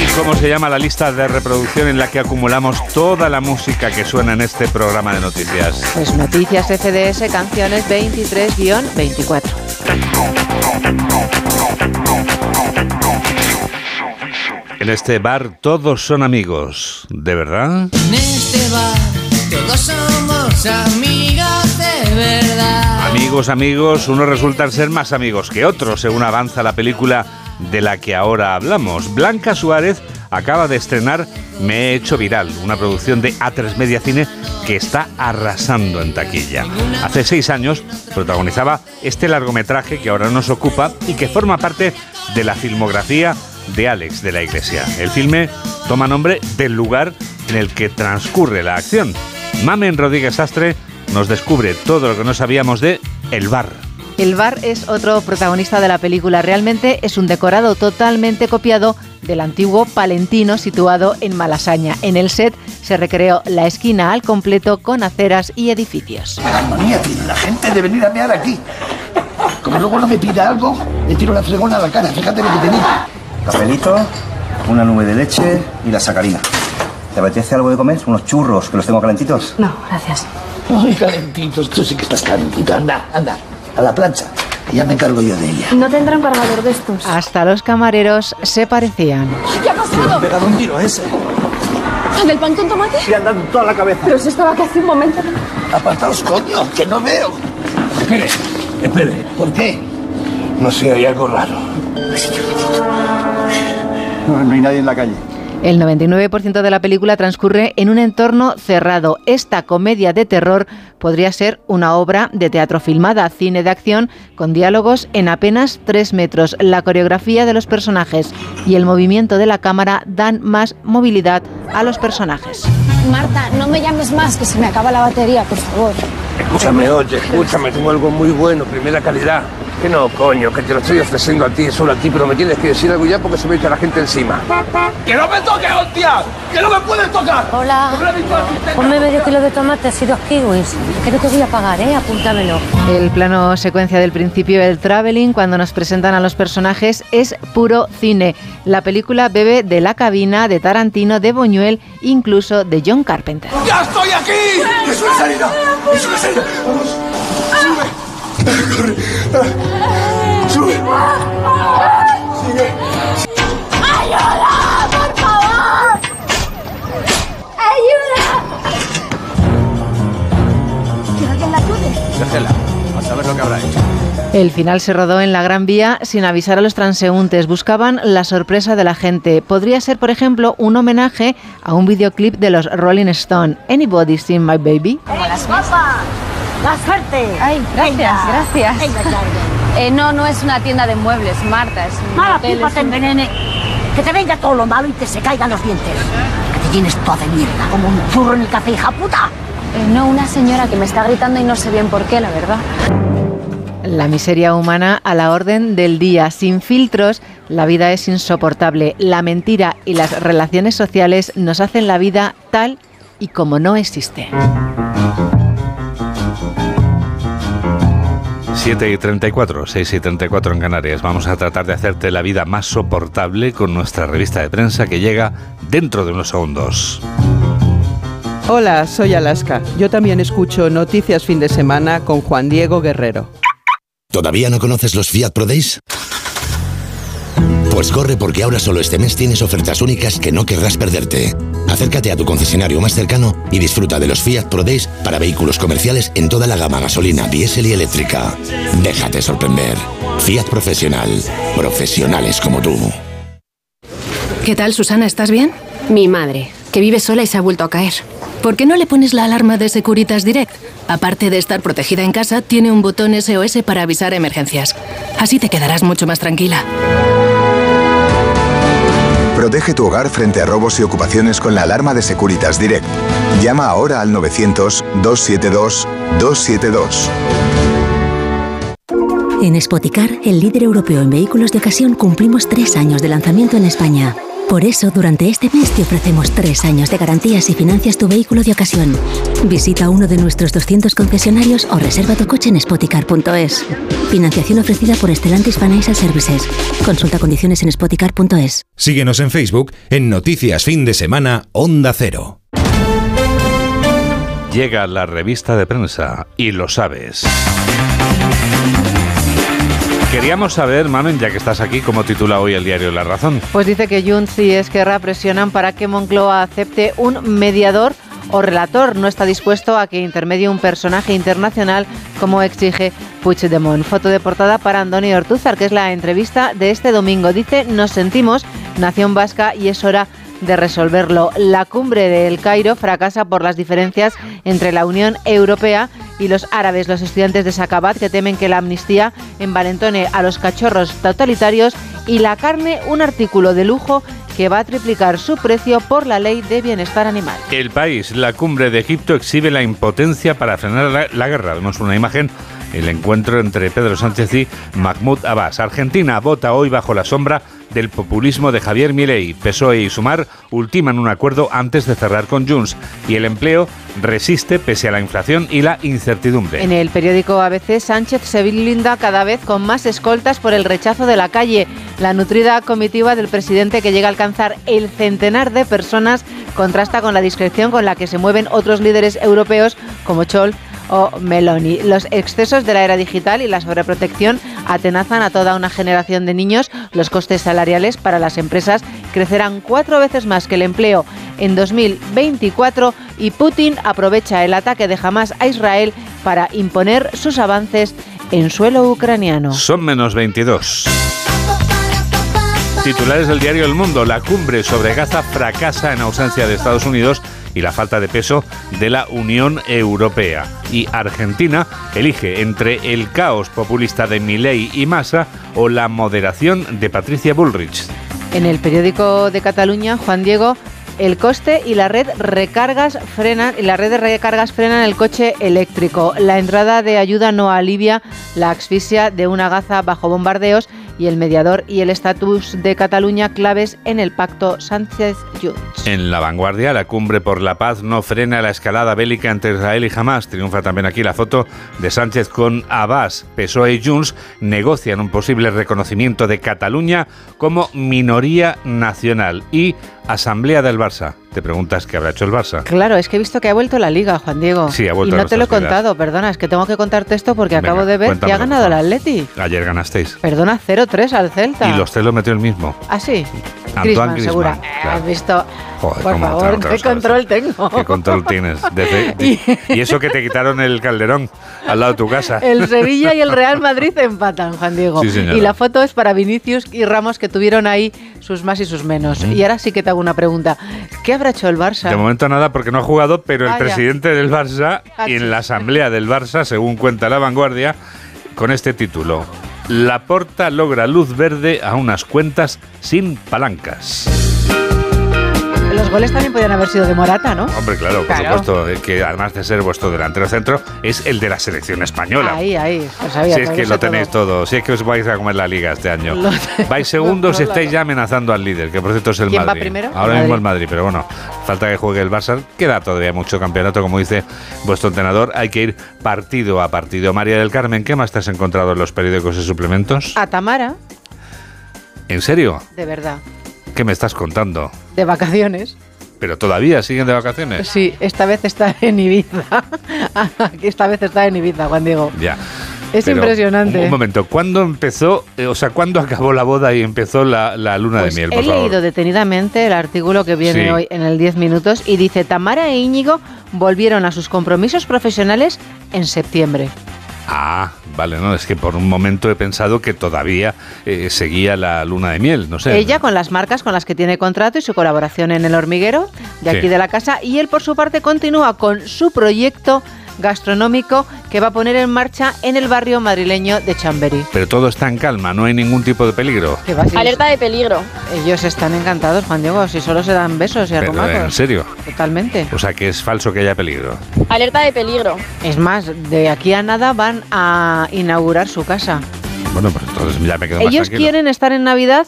S1: ¿Y cómo se llama la lista de reproducción en la que acumulamos toda la música que suena en este programa de noticias?
S28: Pues Noticias FDS Canciones 23-24.
S1: En este bar todos son amigos, ¿de verdad?
S43: En este bar todos somos amigos de verdad.
S1: Amigos, amigos, unos resultan ser más amigos que otros, según avanza la película de la que ahora hablamos. Blanca Suárez acaba de estrenar Me he hecho viral, una producción de A3 Media Cine que está arrasando en taquilla. Hace seis años protagonizaba este largometraje que ahora nos ocupa y que forma parte de la filmografía de Alex de la Iglesia. El filme toma nombre del lugar en el que transcurre la acción. Mamen Rodríguez Astre nos descubre todo lo que no sabíamos de El Bar.
S28: El bar es otro protagonista de la película. Realmente es un decorado totalmente copiado del antiguo Palentino situado en Malasaña. En el set se recreó la esquina al completo con aceras y edificios.
S40: manía tiene la gente de venir a mear aquí. Como luego no me pida algo, le tiro la fregona a la cara. Fíjate lo que tenía.
S44: Cafelito, una nube de leche y la sacarina. ¿Te apetece algo de comer? Unos churros, que los tengo calentitos.
S45: No, gracias.
S40: Ay, calentitos, tú sí que estás calentito. Anda, anda, a la plancha. que ya me encargo yo de ella.
S45: No tendrán cargador de estos.
S28: Hasta los camareros se parecían.
S45: ¿Qué ha pasado?
S40: Me he pegado un tiro a ese.
S45: ¿Del pan con tomate?
S40: Le han dado toda la cabeza.
S45: Pero si estaba aquí hace un momento.
S40: Apartaos, coño, que no veo. Espere, espere. ¿Por qué? No sé, hay algo raro. No, no hay nadie en la calle.
S28: El 99% de la película transcurre en un entorno cerrado. Esta comedia de terror podría ser una obra de teatro filmada, cine de acción, con diálogos en apenas tres metros. La coreografía de los personajes y el movimiento de la cámara dan más movilidad a los personajes.
S45: Marta, no me llames más, que se me acaba la batería, por favor.
S40: Escúchame, oye, escúchame, tengo algo muy bueno, primera calidad. Que no, coño, que te lo estoy ofreciendo a ti, solo a ti, pero me tienes que decir algo ya porque se me echa la gente encima. ¡Que no me toques, hostia! ¡Que no me puedes tocar!
S45: Hola. Ponme medio kilo de tomates y dos kiwis. Que no te voy a pagar, ¿eh? Apúntamelo.
S28: El plano secuencia del principio del traveling, cuando nos presentan a los personajes, es puro cine. La película bebe de la cabina de Tarantino, de Boñuel, incluso de John Carpenter.
S40: ¡Ya estoy aquí! ¡Es una salida! ¡Es una salida! ¡Vamos! ¡Sube! ¡Corre! ¡Sube! ¡Sigue!
S45: ¡Ayuda! ¡Por favor! ¡Ayuda! ¿Que la ayude?
S40: Déjela, a saber lo que habrá hecho.
S28: El final se rodó en la Gran Vía sin avisar a los transeúntes. Buscaban la sorpresa de la gente. Podría ser, por ejemplo, un homenaje a un videoclip de los Rolling Stone. Anybody seen my baby?
S45: las guapa! ¡La suerte!
S46: Ay, gracias, gracias. Eh, no, no es una tienda de muebles, Marta, es un
S45: ¡Mala
S46: hotel,
S45: pipa
S46: es
S45: te
S46: un-
S45: envenene! ¡Que te venga todo lo malo y te se caigan los dientes! ¡Que te tienes toda de mierda como un churro en el café, hija puta!
S46: Eh, no, una señora que me está gritando y no sé bien por qué, la verdad.
S28: La miseria humana a la orden del día. Sin filtros, la vida es insoportable. La mentira y las relaciones sociales nos hacen la vida tal y como no existe.
S1: 7 y 34, 6 y 34 en Canarias. Vamos a tratar de hacerte la vida más soportable con nuestra revista de prensa que llega dentro de unos segundos.
S47: Hola, soy Alaska. Yo también escucho Noticias Fin de Semana con Juan Diego Guerrero.
S38: ¿Todavía no conoces los Fiat Pro Days? Pues corre porque ahora solo este mes tienes ofertas únicas que no querrás perderte. Acércate a tu concesionario más cercano y disfruta de los Fiat Pro Days para vehículos comerciales en toda la gama gasolina, diésel y eléctrica. Déjate sorprender. Fiat Profesional. Profesionales como tú.
S45: ¿Qué tal, Susana? ¿Estás bien?
S48: Mi madre, que vive sola y se ha vuelto a caer.
S45: ¿Por qué no le pones la alarma de Securitas Direct? Aparte de estar protegida en casa, tiene un botón SOS para avisar emergencias. Así te quedarás mucho más tranquila.
S49: Protege tu hogar frente a robos y ocupaciones con la alarma de Securitas Direct. Llama ahora al 900-272-272.
S50: En Spoticar, el líder europeo en vehículos de ocasión, cumplimos tres años de lanzamiento en España. Por eso, durante este mes te ofrecemos tres años de garantías si financias tu vehículo de ocasión. Visita uno de nuestros 200 concesionarios o reserva tu coche en spoticar.es. Financiación ofrecida por Stellantis Financial Services. Consulta condiciones en spoticar.es.
S51: Síguenos en Facebook en Noticias Fin de Semana Onda Cero.
S1: Llega la revista de prensa y lo sabes. Queríamos saber, Mamen, ya que estás aquí, cómo titula hoy el diario La Razón.
S28: Pues dice que Junts y Esquerra presionan para que Moncloa acepte un mediador o relator. No está dispuesto a que intermedie un personaje internacional como exige Puigdemont. Foto de portada para Andoni Ortúzar, que es la entrevista de este domingo. Dice, nos sentimos nación vasca y es hora de resolverlo. La cumbre del Cairo fracasa por las diferencias entre la Unión Europea y los árabes, los estudiantes de Sacabat, que temen que la amnistía envalentone a los cachorros totalitarios y la carne, un artículo de lujo que va a triplicar su precio por la ley de bienestar animal.
S1: El país, la cumbre de Egipto, exhibe la impotencia para frenar la, la guerra. Vemos una imagen el encuentro entre Pedro Sánchez y Mahmoud Abbas. Argentina vota hoy bajo la sombra del populismo de Javier Milei. PSOE y Sumar ultiman un acuerdo antes de cerrar con Junts y el empleo resiste pese a la inflación y la incertidumbre.
S28: En el periódico ABC, Sánchez se blinda cada vez con más escoltas por el rechazo de la calle. La nutrida comitiva del presidente que llega a alcanzar el centenar de personas contrasta con la discreción con la que se mueven otros líderes europeos como Chol o Meloni. Los excesos de la era digital y la sobreprotección atenazan a toda una generación de niños. Los costes salariales para las empresas crecerán cuatro veces más que el empleo en 2024 y Putin aprovecha el ataque de Hamas a Israel para imponer sus avances en suelo ucraniano.
S1: Son menos 22. Titulares del diario El Mundo. La cumbre sobre Gaza fracasa en ausencia de Estados Unidos y la falta de peso de la Unión Europea. Y Argentina elige entre el caos populista de Milei y Massa o la moderación de Patricia Bullrich.
S28: En el periódico de Cataluña, Juan Diego, el coste y la red recargas frenan la red de recargas frenan el coche eléctrico. La entrada de ayuda no alivia la asfixia de una gaza bajo bombardeos y el mediador y el estatus de Cataluña claves en el pacto Sánchez-Junts.
S1: En la vanguardia, la cumbre por la paz no frena la escalada bélica entre Israel y Hamas. Triunfa también aquí la foto de Sánchez con Abbas. PSOE y Junts negocian un posible reconocimiento de Cataluña como minoría nacional y Asamblea del Barça. Te preguntas qué habrá hecho el Barça.
S28: Claro, es que he visto que ha vuelto la liga, Juan Diego.
S1: Sí, ha vuelto.
S28: Y no te lo he contado, perdona, es que tengo que contarte esto porque acabo de ver que ha ganado el Atleti.
S1: Ayer ganasteis.
S28: Perdona, 0-3 al Celta.
S1: Y los tres lo metió el mismo.
S28: Ah, sí.
S1: Antoine Griezmann,
S28: segura.
S1: claro.
S28: Has visto.
S1: Joder,
S28: Por favor, qué control tengo.
S1: ¿Qué control tienes? Y eso que te quitaron el calderón al lado de tu casa.
S28: El Sevilla y el Real Madrid empatan, Juan Diego.
S1: Sí,
S28: y la foto es para Vinicius y Ramos que tuvieron ahí sus más y sus menos.
S1: Mm.
S28: Y ahora sí que te hago una pregunta. ¿Qué habrá hecho el Barça?
S1: De momento nada porque no ha jugado, pero el
S28: Vaya.
S1: presidente del Barça
S28: Ah,
S1: y en la asamblea del Barça, según cuenta la vanguardia, con este título. Laporta logra luz verde a unas cuentas sin palancas.
S28: Los goles también podían haber sido de Morata, ¿no?
S1: Hombre, claro, por supuesto, eh, que además de ser vuestro delantero centro, es el de la selección española.
S28: Ahí, ahí, sabía,
S1: Si es que lo tenéis todo. si es que os vais a comer la liga este año. vais segundos y estáis ya amenazando al líder, que por cierto es el
S28: ¿Quién
S1: Madrid.
S28: Va primero?
S1: Ahora mismo el Madrid, pero bueno, falta que juegue el Barça. Queda todavía mucho campeonato, como dice vuestro entrenador. Hay que ir partido a partido. María del Carmen, ¿qué más te has encontrado en los periódicos y suplementos?
S28: A Tamara.
S1: ¿En serio?
S28: De verdad.
S1: ¿Qué me estás contando?
S28: De vacaciones.
S1: ¿Pero todavía siguen de vacaciones?
S28: Sí, esta vez está en Ibiza. esta vez está en Ibiza, Juan Diego.
S1: Ya.
S28: Es impresionante.
S1: Un, momento, ¿cuándo empezó, eh, o sea, cuándo acabó la boda y empezó la, luna
S28: pues
S1: de miel? Por
S28: he leído detenidamente el artículo que viene hoy en el 10 minutos y dice, Tamara e Íñigo volvieron a sus compromisos profesionales en septiembre.
S1: Ah, vale, no, es que por un momento he pensado que todavía eh, seguía la luna de miel, no sé.
S28: Ella con las marcas con las que tiene contrato y su colaboración en el hormiguero de aquí de la casa y él por su parte continúa con su proyecto gastronómico que va a poner en marcha en el barrio madrileño de Chamberí.
S1: Pero todo está en calma, no hay ningún tipo de peligro.
S52: Alerta de peligro.
S28: Ellos están encantados, Juan Diego, si solo se dan besos y arrumacos.
S1: ¿En serio?
S28: Totalmente.
S1: O sea que es falso que haya peligro.
S52: Alerta de peligro.
S28: Es más, de aquí a nada van a inaugurar su casa.
S1: Bueno, pues entonces ya me quedo
S28: Ellos
S1: más tranquilo.
S28: quieren estar en Navidad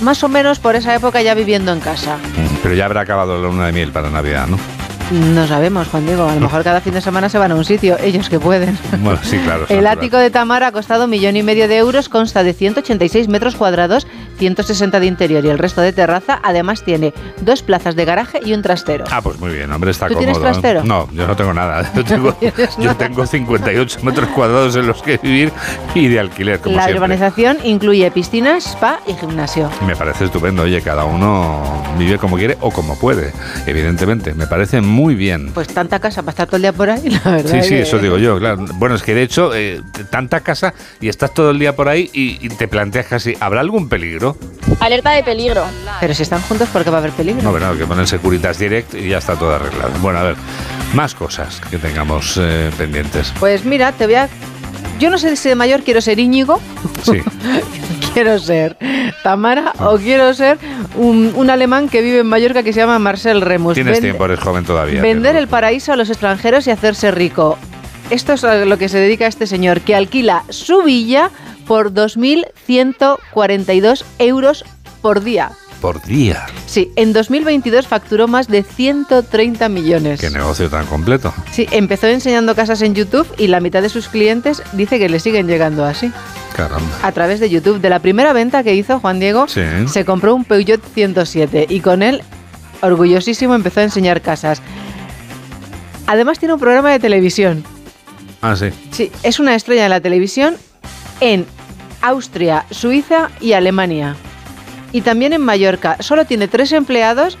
S28: más o menos por esa época ya viviendo en casa.
S1: Mm, Pero ya habrá acabado la luna de miel para Navidad, ¿no?
S28: No sabemos, Juan Diego. A lo mejor cada fin de semana se van a un sitio, ellos que pueden.
S1: Bueno, sí, claro.
S28: El ático de Tamara ha costado un millón y medio de euros, consta de 186 metros cuadrados, 160 de interior y el resto de terraza. Además tiene dos plazas de garaje y un trastero.
S1: Ah, pues muy bien, hombre, está
S28: ¿Tú
S1: cómodo.
S28: tienes trastero?
S1: No, yo no tengo nada. Yo tengo, yo tengo 58 metros cuadrados en los que vivir y de alquiler, como
S28: La
S1: siempre.
S28: urbanización incluye piscina, spa y gimnasio.
S1: Me parece estupendo. Oye, cada uno vive como quiere o como puede, evidentemente. Me parece muy bien.
S28: Pues tanta casa para estar todo el día por ahí, la verdad.
S1: Sí, sí,
S28: que-
S1: eso digo yo, claro. Bueno, es que de hecho, eh, tanta casa y estás todo el día por ahí y, y te planteas casi, ¿habrá algún peligro?
S52: Alerta de peligro.
S28: Pero si están juntos, ¿por qué va a haber peligro?
S1: No, verdad, que ponen Securitas Direct y ya está todo arreglado. Bueno, a ver, más cosas que tengamos eh, pendientes.
S28: Pues mira, te voy a... Yo no sé si de mayor quiero ser Íñigo,
S1: Sí.
S28: quiero ser Tamara o quiero ser un, un alemán que vive en Mallorca que se llama Marcel Remus.
S1: Tienes tiempo, eres joven todavía.
S28: Vender el paraíso a los extranjeros y hacerse rico. Esto es a lo que se dedica este señor, que alquila su villa por 2.142 euros por día.
S1: Por día.
S28: Sí, en 2022 facturó más de 130 millones.
S1: Qué negocio tan completo.
S28: Sí, empezó enseñando casas en YouTube y la mitad de sus clientes dice que le siguen llegando así.
S1: Caramba.
S28: A través de YouTube. De la primera venta que hizo Juan Diego,
S1: Sí.
S28: se compró un Peugeot 107 y con él, orgullosísimo, empezó a enseñar casas. Además tiene un programa de televisión.
S1: Ah, sí.
S28: Sí, es una estrella de la televisión en Austria, Suiza y Alemania. Y también en Mallorca. Solo tiene tres empleados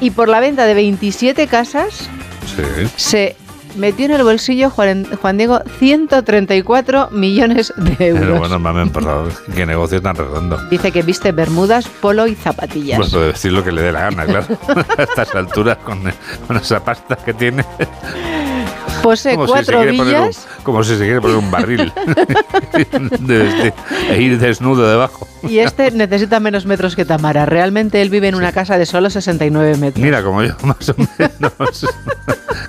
S28: y por la venta de 27 casas
S1: Sí.
S28: se metió en el bolsillo Juan, Juan Diego 134 millones de euros.
S1: Pero bueno, mamen, por favor, qué negocio tan redondo.
S28: Dice que viste bermudas, polo y zapatillas.
S1: Pues puede decir lo que le dé la gana, claro. A estas alturas, con, con esa pasta que tiene.
S28: Posee
S1: Como si,
S28: cuatro
S1: quiere poner un,
S28: villas
S1: como si se quiere poner un barril. e ir desnudo debajo.
S28: Y este necesita menos metros que Tamara. Realmente él vive en una casa de solo 69 metros.
S1: Mira, como yo, más o menos.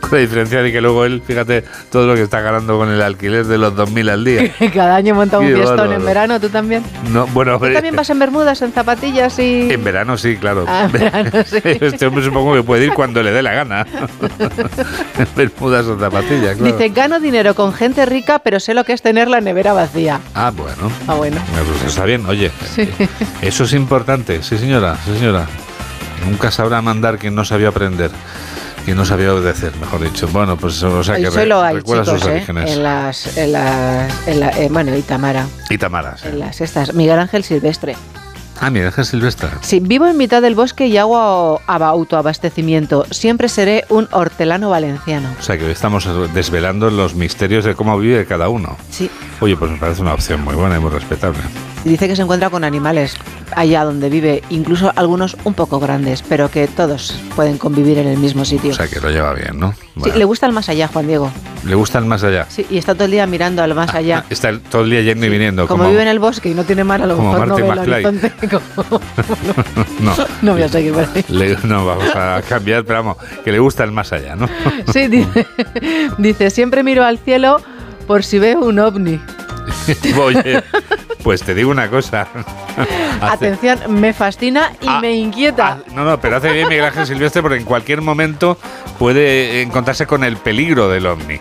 S1: con la diferencia de que luego él, fíjate, todo lo que está ganando con el alquiler de los 2.000 al día.
S28: Cada año monta un fiestón
S1: bárbaro.
S28: en verano, ¿tú también?
S1: No, bueno,
S28: ¿Tú también vas en bermudas, en zapatillas y...?
S1: en verano sí, claro.
S28: Ah, en verano sí.
S1: Este hombre supongo que puede ir cuando le dé la gana. en Bermudas o zapatillas, claro.
S28: Dice, gano dinero con gente rica, pero sé lo que es tener la nevera vacía.
S1: Ah, bueno.
S28: Ah, bueno.
S1: Pues está bien, oye. Eso es importante, sí señora, sí señora. Nunca sabrá mandar quien no sabía aprender, quien no sabía obedecer, mejor dicho. Bueno, pues o sea que
S28: Eso
S1: re-
S28: lo hay,
S1: recuerda
S28: chicos,
S1: sus
S28: ¿eh?
S1: orígenes.
S28: En las... En las en la- eh, bueno, y Tamara.
S1: Y Tamara, sí.
S28: En las estas. Miguel Ángel Silvestre.
S1: Ah, mira, es Silvestre.
S28: Sí, vivo en mitad del bosque y hago aba- autoabastecimiento. Siempre seré un hortelano valenciano.
S1: O sea que hoy estamos desvelando los misterios de cómo vive cada uno.
S28: Sí.
S1: Oye, pues me parece una opción muy buena y muy respetable.
S28: Y dice que se encuentra con animales allá donde vive, incluso algunos un poco grandes, pero que todos pueden convivir en el mismo sitio.
S1: O sea, que lo lleva bien, ¿no?
S28: Sí, le gusta el más allá, Juan Diego.
S1: ¿Le gusta el más allá?
S28: Sí, y está todo el día mirando al más ah, allá.
S1: Ah, está todo el día yendo y viniendo.
S28: Como, vive en el bosque y no tiene mar, a lo mejor no ve el horizonte.
S1: no,
S28: no, voy a seguir por ahí.
S1: no, vamos a cambiar, pero vamos, que le gusta el más allá, ¿no?
S28: sí, dice, dice, siempre miro al cielo por si veo un ovni.
S1: Oye, pues te digo una cosa.
S28: Atención, me fascina y ah, me inquieta.
S1: Ah, no, no, pero hace bien Miguel Ángel Silvestre porque en cualquier momento puede encontrarse con el peligro del ovni.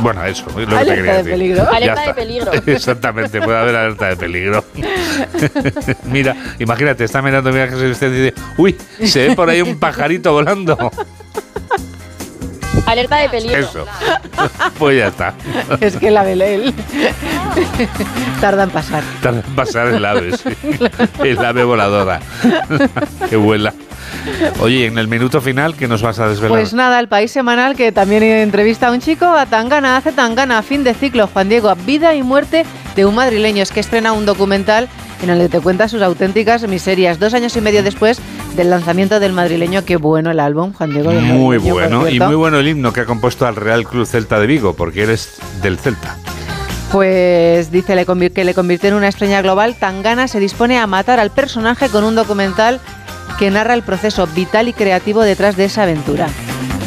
S1: Bueno, eso, es lo que te quería
S28: de Peligro.
S52: Alerta de peligro.
S1: Exactamente, puede haber alerta de peligro. Mira, imagínate, está mirando Miguel Ángel Silvestre y dice, uy, se ve por ahí un pajarito volando.
S52: Alerta de peligro.
S1: Eso. pues ya está.
S28: Es que la él. Tarda en pasar.
S1: Tarda en pasar el ave, sí. El ave voladora. que vuela. Oye, en el minuto final, ¿qué nos vas a desvelar?
S28: Pues nada, el país semanal que también entrevista a un chico, a Tangana, hace Tangana, fin de ciclo, Juan Diego, vida y muerte de un madrileño. Es que estrena un documental en el que te cuenta sus auténticas miserias. Dos años y medio después del lanzamiento del madrileño, qué bueno el álbum, Juan Diego.
S1: Muy bueno, y muy bueno el himno que ha compuesto al Real Club Celta de Vigo, porque eres del Celta.
S28: Pues dice que le convirtió en una estrella global. Tangana se dispone a matar al personaje con un documental que narra el proceso vital y creativo detrás de esa aventura.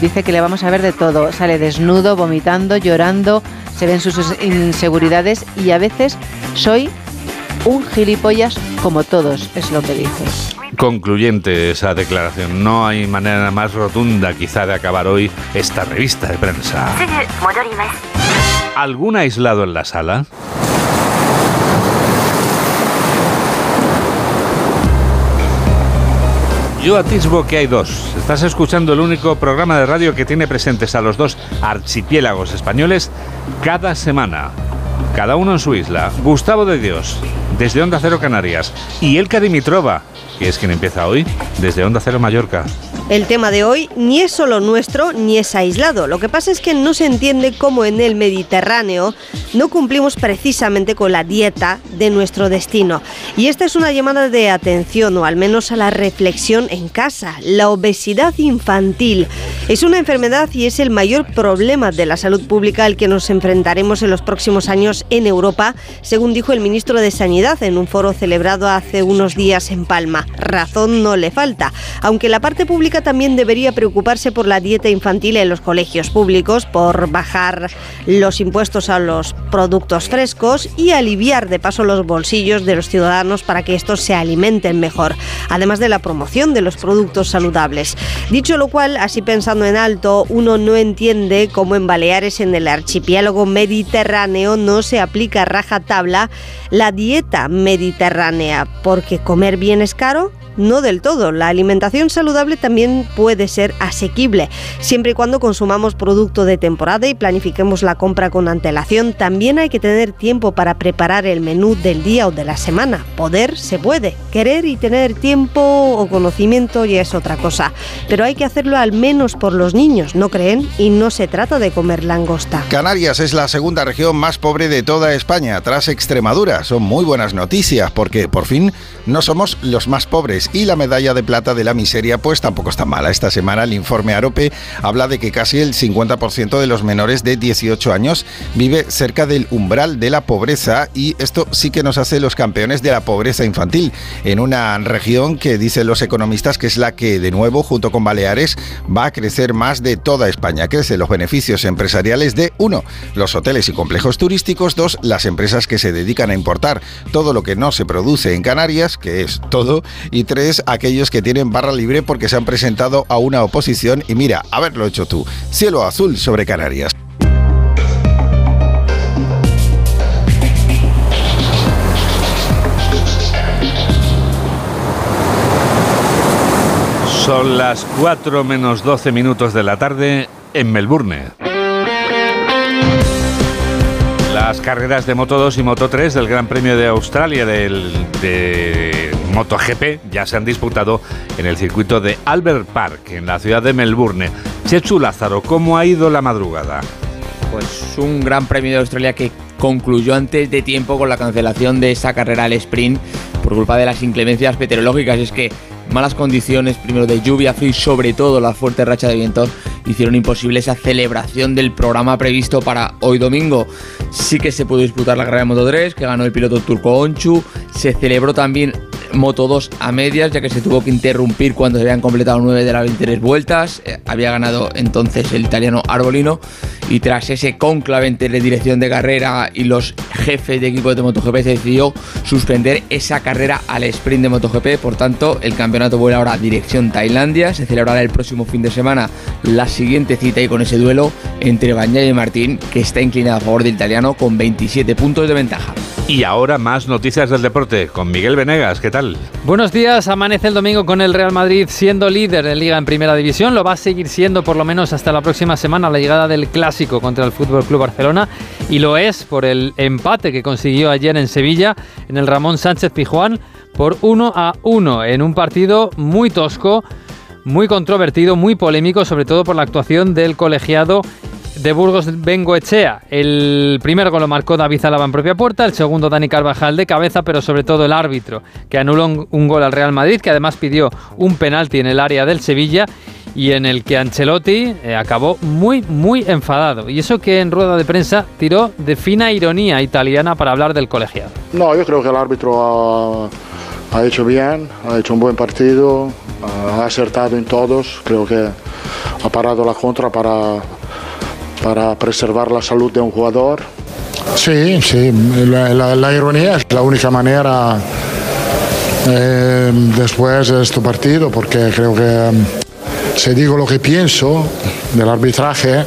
S28: Dice que le vamos a ver de todo. Sale desnudo, vomitando, llorando, se ven sus inseguridades y a veces soy un gilipollas como todos, es lo que dice.
S1: Concluyente esa declaración. No hay manera más rotunda quizá de acabar hoy esta revista de prensa. ¿Algún aislado en la sala? Yo atisbo que hay dos. Estás escuchando el único programa de radio que tiene presentes a los dos archipiélagos españoles cada semana cada uno en su isla. Gustavo de Dios, desde Onda Cero Canarias, y Elka Dimitrova, que es quien empieza hoy, desde Onda Cero Mallorca.
S53: El tema de hoy ni es solo nuestro ni es aislado. Lo que pasa es que no se entiende cómo en el Mediterráneo no cumplimos precisamente con la dieta de nuestro destino. Y esta es una llamada de atención o al menos a la reflexión en casa. La obesidad infantil es una enfermedad y es el mayor problema de la salud pública al que nos enfrentaremos en los próximos años en Europa, según dijo el ministro de Sanidad en un foro celebrado hace unos días en Palma. Razón no le falta, aunque la parte pública también debería preocuparse por la dieta infantil en los colegios públicos, por bajar los impuestos a los productos frescos y aliviar de paso los bolsillos de los ciudadanos para que estos se alimenten mejor, además de la promoción de los productos saludables. Dicho lo cual, así pensando en alto, uno no entiende cómo en Baleares, en el archipiélago mediterráneo, no se aplica rajatabla la dieta mediterránea, porque comer bien es caro no del todo. La alimentación saludable también puede ser asequible, siempre y cuando consumamos producto de temporada y planifiquemos la compra con antelación. También hay que tener tiempo para preparar el menú del día o de la semana. Poder se puede. Querer y tener tiempo o conocimiento ya es otra cosa. Pero hay que hacerlo al menos por los niños, ¿no creen? Y no se trata de comer langosta.
S54: Canarias es la segunda región más pobre de toda España, tras Extremadura. Son muy buenas noticias porque por fin no somos los más pobres y la medalla de plata de la miseria pues tampoco está mala. Esta semana el informe Arope habla de que casi el 50% de los menores de 18 años vive cerca del umbral de la pobreza y esto sí que nos hace los campeones de la pobreza infantil en una región que dicen los economistas que es la que de nuevo junto con Baleares va a crecer más de toda España. Crecen los beneficios empresariales de uno, los hoteles y complejos turísticos, dos, las empresas que se dedican a importar todo lo que no se produce en Canarias, que es todo, y tres, aquellos que tienen barra libre porque se han presentado a una oposición y mira, haberlo hecho tú. Cielo azul sobre Canarias.
S1: Son las 4 menos 12 minutos de la tarde en Melbourne. Las carreras de Moto 2 y Moto 3 del Gran Premio de Australia del, de MotoGP ya se han disputado en el circuito de Albert Park, en la ciudad de Melbourne. Chechu Lázaro, ¿cómo ha ido la madrugada?
S55: Pues un Gran Premio de Australia que concluyó antes de tiempo con la cancelación de esa carrera al sprint por culpa de las inclemencias meteorológicas. Es que malas condiciones, primero de lluvia, frío y sobre todo la fuerte racha de viento, hicieron imposible esa celebración del programa previsto para hoy domingo. Sí que se pudo disputar la carrera de Moto 3, que ganó el piloto turco Onchu. Se celebró también Moto 2 a medias, ya que se tuvo que interrumpir cuando se habían completado 9 de las 23 vueltas. Eh, había ganado entonces el italiano Arbolino. Y tras ese conclave entre dirección de carrera y los jefes de equipo de MotoGP, se decidió suspender esa carrera al sprint de MotoGP. Por tanto, el campeonato vuelve ahora a dirección Tailandia. Se celebrará el próximo fin de semana la siguiente cita y con ese duelo entre Bagnaia y Martín, que está inclinado a favor del italiano con 27 puntos de ventaja.
S1: Y ahora más noticias del deporte con Miguel Venegas.
S56: Buenos días. Amanece el domingo con el Real Madrid siendo líder en Liga en Primera División. Lo va a seguir siendo por lo menos hasta la próxima semana, la llegada del clásico contra el Fútbol Club Barcelona. Y lo es por el empate que consiguió ayer en Sevilla, en el Ramón Sánchez Pijuán, por 1 a 1 en un partido muy tosco muy controvertido, muy polémico, sobre todo por la actuación del colegiado de Burgos Bengoechea. El primer gol lo marcó David Alaba en propia puerta, el segundo Dani Carvajal de cabeza, pero sobre todo el árbitro, que anuló un, gol al Real Madrid, que además pidió un penalti en el área del Sevilla y en el que Ancelotti eh, acabó muy, muy enfadado. Y eso que en rueda de prensa tiró de fina ironía italiana para hablar del colegiado.
S57: No, yo creo que el árbitro ha, ha hecho bien, ha hecho un buen partido, ha acertado en todos, creo que ha parado la contra para para preservar la salud de un jugador. Sí, sí, la, ironía es la única manera eh, después de este partido, porque creo que si digo lo que pienso del arbitraje,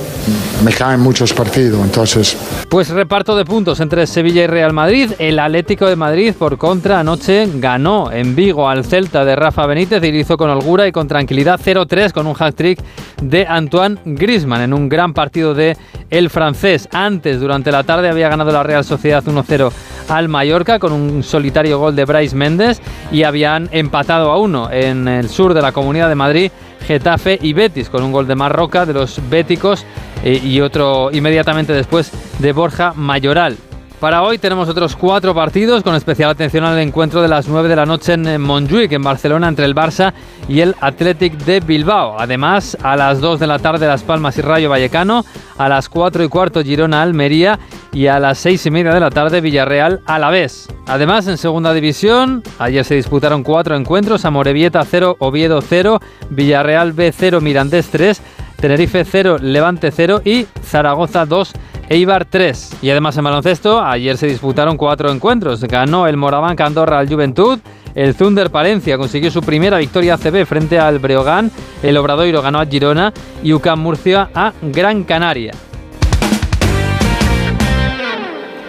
S57: me caen muchos partidos, entonces...
S56: Pues reparto de puntos entre Sevilla y Real Madrid. El Atlético de Madrid, por contra, anoche ganó en Vigo al Celta de Rafa Benítez y hizo con holgura y con tranquilidad 0-3 con un hat-trick de Antoine Griezmann en un gran partido de el francés. Antes, durante la tarde, había ganado la Real Sociedad 1-0 al Mallorca con un solitario gol de Bryce Méndez y habían empatado a uno en el sur de la Comunidad de Madrid Getafe y Betis, con un gol de Marroca de los béticos eh, y otro inmediatamente después de Borja Mayoral. Para hoy tenemos otros cuatro partidos, con especial atención al encuentro de las 9 de la noche en Montjuic, en Barcelona, entre el Barça y el Athletic de Bilbao. Además, a las 2 de la tarde Las Palmas y Rayo Vallecano, a las 4 y cuarto Girona Almería y a las 6 y media de la tarde Villarreal Alavés. Además, en segunda división, ayer se disputaron cuatro encuentros, Amorebieta 0, Oviedo 0, Villarreal B 0, Mirandés 3, Tenerife 0, Levante 0 y Zaragoza 2, Eibar 3. Y además en baloncesto, ayer se disputaron cuatro encuentros. Ganó el Moraván Andorra al Juventud, el Thunder Palencia consiguió su primera victoria ACB frente al Breogán, el Obradoiro ganó a Girona y UCAM Murcia a Gran Canaria.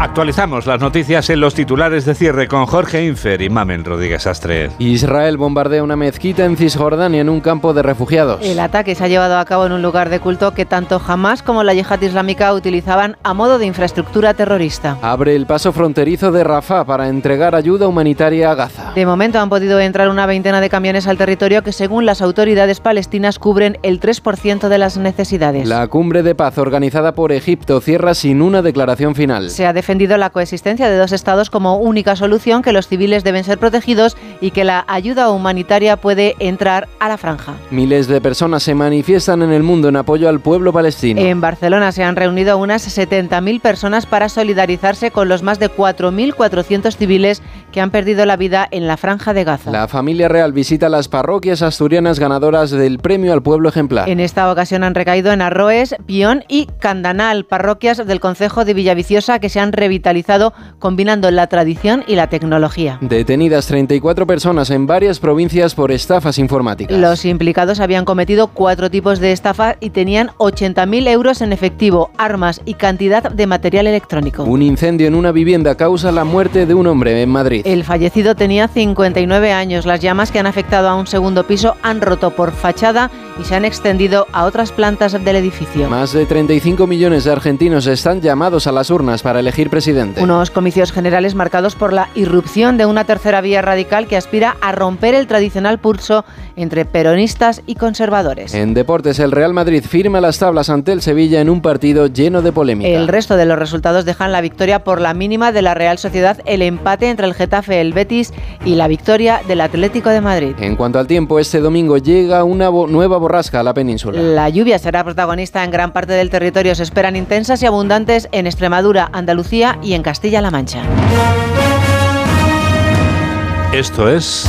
S1: Actualizamos las noticias en los titulares de cierre con Jorge Infer y Mamen Rodríguez Astre.
S58: Israel bombardea una mezquita en Cisjordania en un campo de refugiados.
S28: El ataque se ha llevado a cabo en un lugar de culto que tanto Hamas como la yihad islámica utilizaban a modo de infraestructura terrorista.
S58: Abre el paso fronterizo de Rafah para entregar ayuda humanitaria a Gaza.
S28: De momento han podido entrar una veintena de camiones al territorio que según las autoridades palestinas cubren el 3% de las necesidades.
S58: La cumbre de paz organizada por Egipto cierra sin una declaración final.
S28: Se ha defendido la coexistencia de dos estados como única solución, que los civiles deben ser protegidos y que la ayuda humanitaria puede entrar a la franja.
S58: Miles de personas se manifiestan en el mundo en apoyo al pueblo palestino.
S28: En Barcelona se han reunido unas 70.000 personas para solidarizarse con los más de 4.400 civiles que han perdido la vida en la franja de Gaza.
S58: La familia real visita las parroquias asturianas ganadoras del premio al pueblo ejemplar.
S28: En esta ocasión han recaído en Arroes, Pión y Candanal, parroquias del concejo de Villaviciosa que se han revitalizado combinando la tradición y la tecnología.
S58: Detenidas 34 personas en varias provincias por estafas informáticas.
S28: Los implicados habían cometido cuatro tipos de estafa y tenían 80.000 euros en efectivo, armas y cantidad de material electrónico.
S58: Un incendio en una vivienda causa la muerte de un hombre en Madrid.
S28: El fallecido tenía 59 años. Las llamas que han afectado a un segundo piso han roto por fachada y se han extendido a otras plantas del edificio.
S4: Más de 35 millones de argentinos están llamados a las urnas para elegir presidente.
S28: Unos comicios generales marcados por la irrupción de una tercera vía radical que aspira a romper el tradicional pulso entre peronistas y conservadores.
S4: En deportes, el Real Madrid firma las tablas ante el Sevilla en un partido lleno de polémica.
S28: El resto de los resultados dejan la victoria por la mínima de la Real Sociedad, el empate entre el Getafe, el Betis y la victoria del Atlético de Madrid.
S4: En cuanto al tiempo, este domingo llega una nueva borrasca a la península.
S28: La lluvia será protagonista en gran parte del territorio. Se esperan intensas y abundantes en Extremadura, Andalucía y en Castilla-La Mancha.
S1: Esto es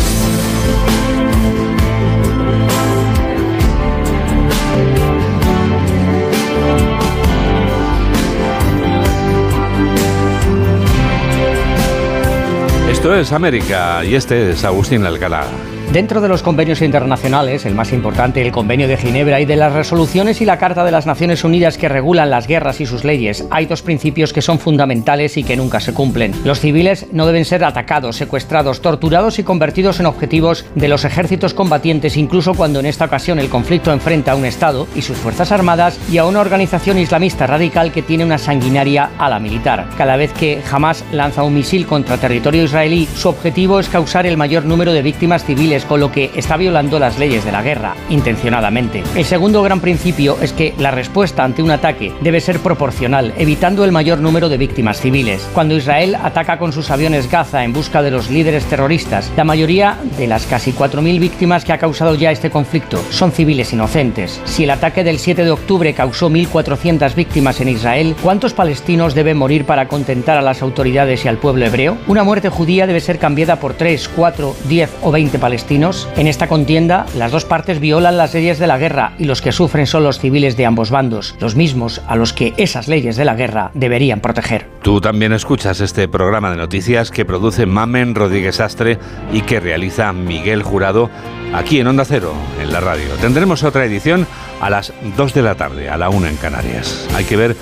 S1: Esto es América y este es Agustín Alcalá.
S59: Dentro de los convenios internacionales, el más importante, el Convenio de Ginebra, y de las resoluciones y la Carta de las Naciones Unidas que regulan las guerras y sus leyes, hay dos principios que son fundamentales y que nunca se cumplen. Los civiles no deben ser atacados, secuestrados, torturados y convertidos en objetivos de los ejércitos combatientes, incluso cuando en esta ocasión el conflicto enfrenta a un Estado y sus Fuerzas Armadas y a una organización islamista radical que tiene una sanguinaria ala militar. Cada vez que Hamas lanza un misil contra territorio israelí, su objetivo es causar el mayor número de víctimas civiles, con lo que está violando las leyes de la guerra, intencionadamente. El segundo gran principio es que la respuesta ante un ataque debe ser proporcional, evitando el mayor número de víctimas civiles. Cuando Israel ataca con sus aviones Gaza en busca de los líderes terroristas, la mayoría de las casi 4.000 víctimas que ha causado ya este conflicto son civiles inocentes. Si el ataque del 7 de octubre causó 1.400 víctimas en Israel, ¿cuántos palestinos deben morir para contentar a las autoridades y al pueblo hebreo? Una muerte judía debe ser cambiada por 3, 4, 10 o 20 palestinos. En esta contienda, las dos partes violan las leyes de la guerra y los que sufren son los civiles de ambos bandos, los mismos a los que esas leyes de la guerra deberían proteger.
S1: Tú también escuchas este programa de noticias que produce Mamen Rodríguez Astre y que realiza Miguel Jurado aquí en Onda Cero, en la radio. Tendremos otra edición a las 2 de la tarde, a la 1 en Canarias. Hay que ver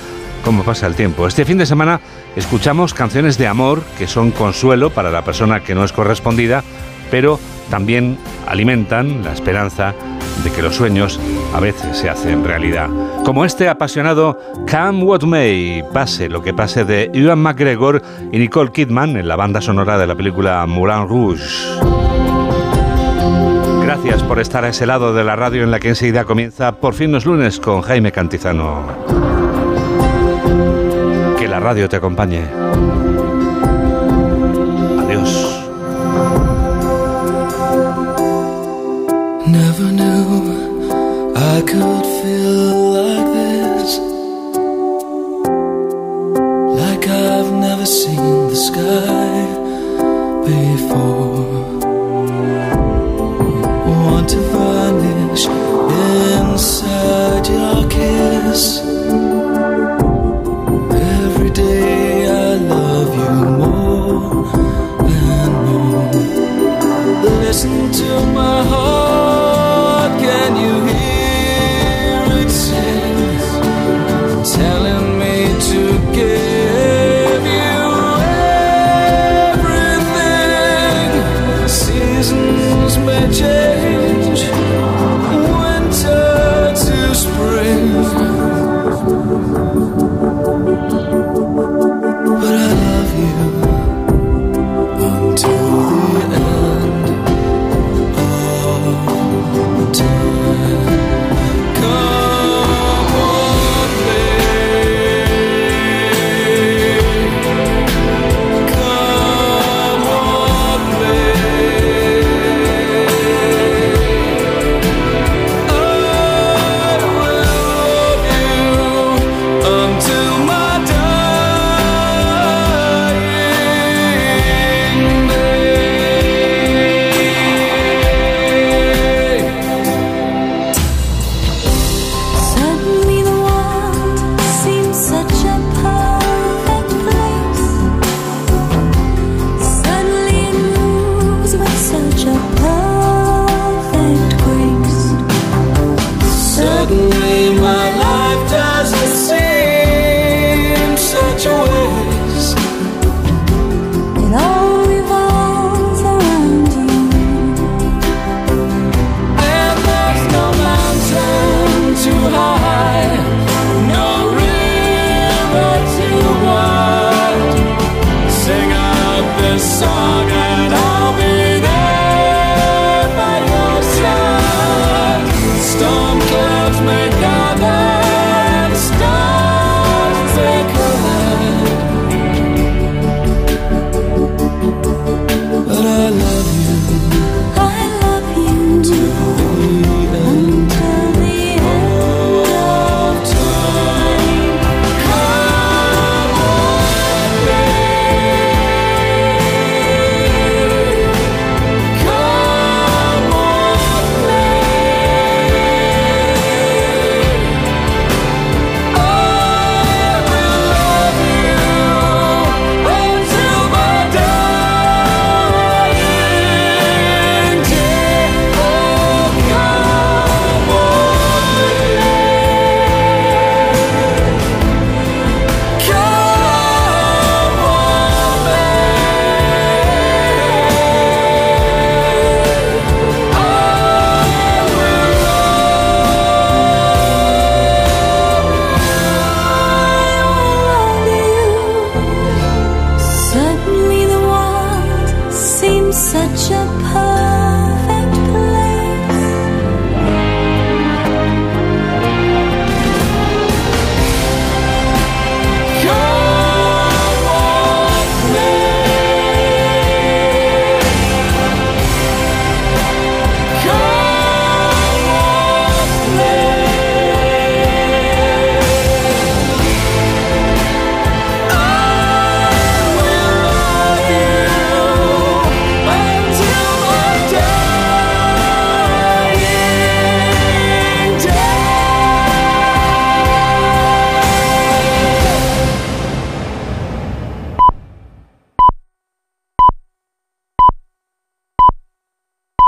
S1: cómo pasa el tiempo. Este fin de semana escuchamos canciones de amor que son consuelo para la persona que no es correspondida, pero también alimentan la esperanza de que los sueños a veces se hacen realidad. Como este apasionado Come What May, pase lo que pase de Ewan McGregor y Nicole Kidman en la banda sonora de la película Moulin Rouge. Gracias por estar a ese lado de la radio en la que enseguida comienza Por fin los lunes con Jaime Cantizano. Que la radio te acompañe.
S60: Never knew I could feel like this. Like I've never seen the sky before. Want to vanish inside your kiss. Every day I love you more and more. Listen to my heart,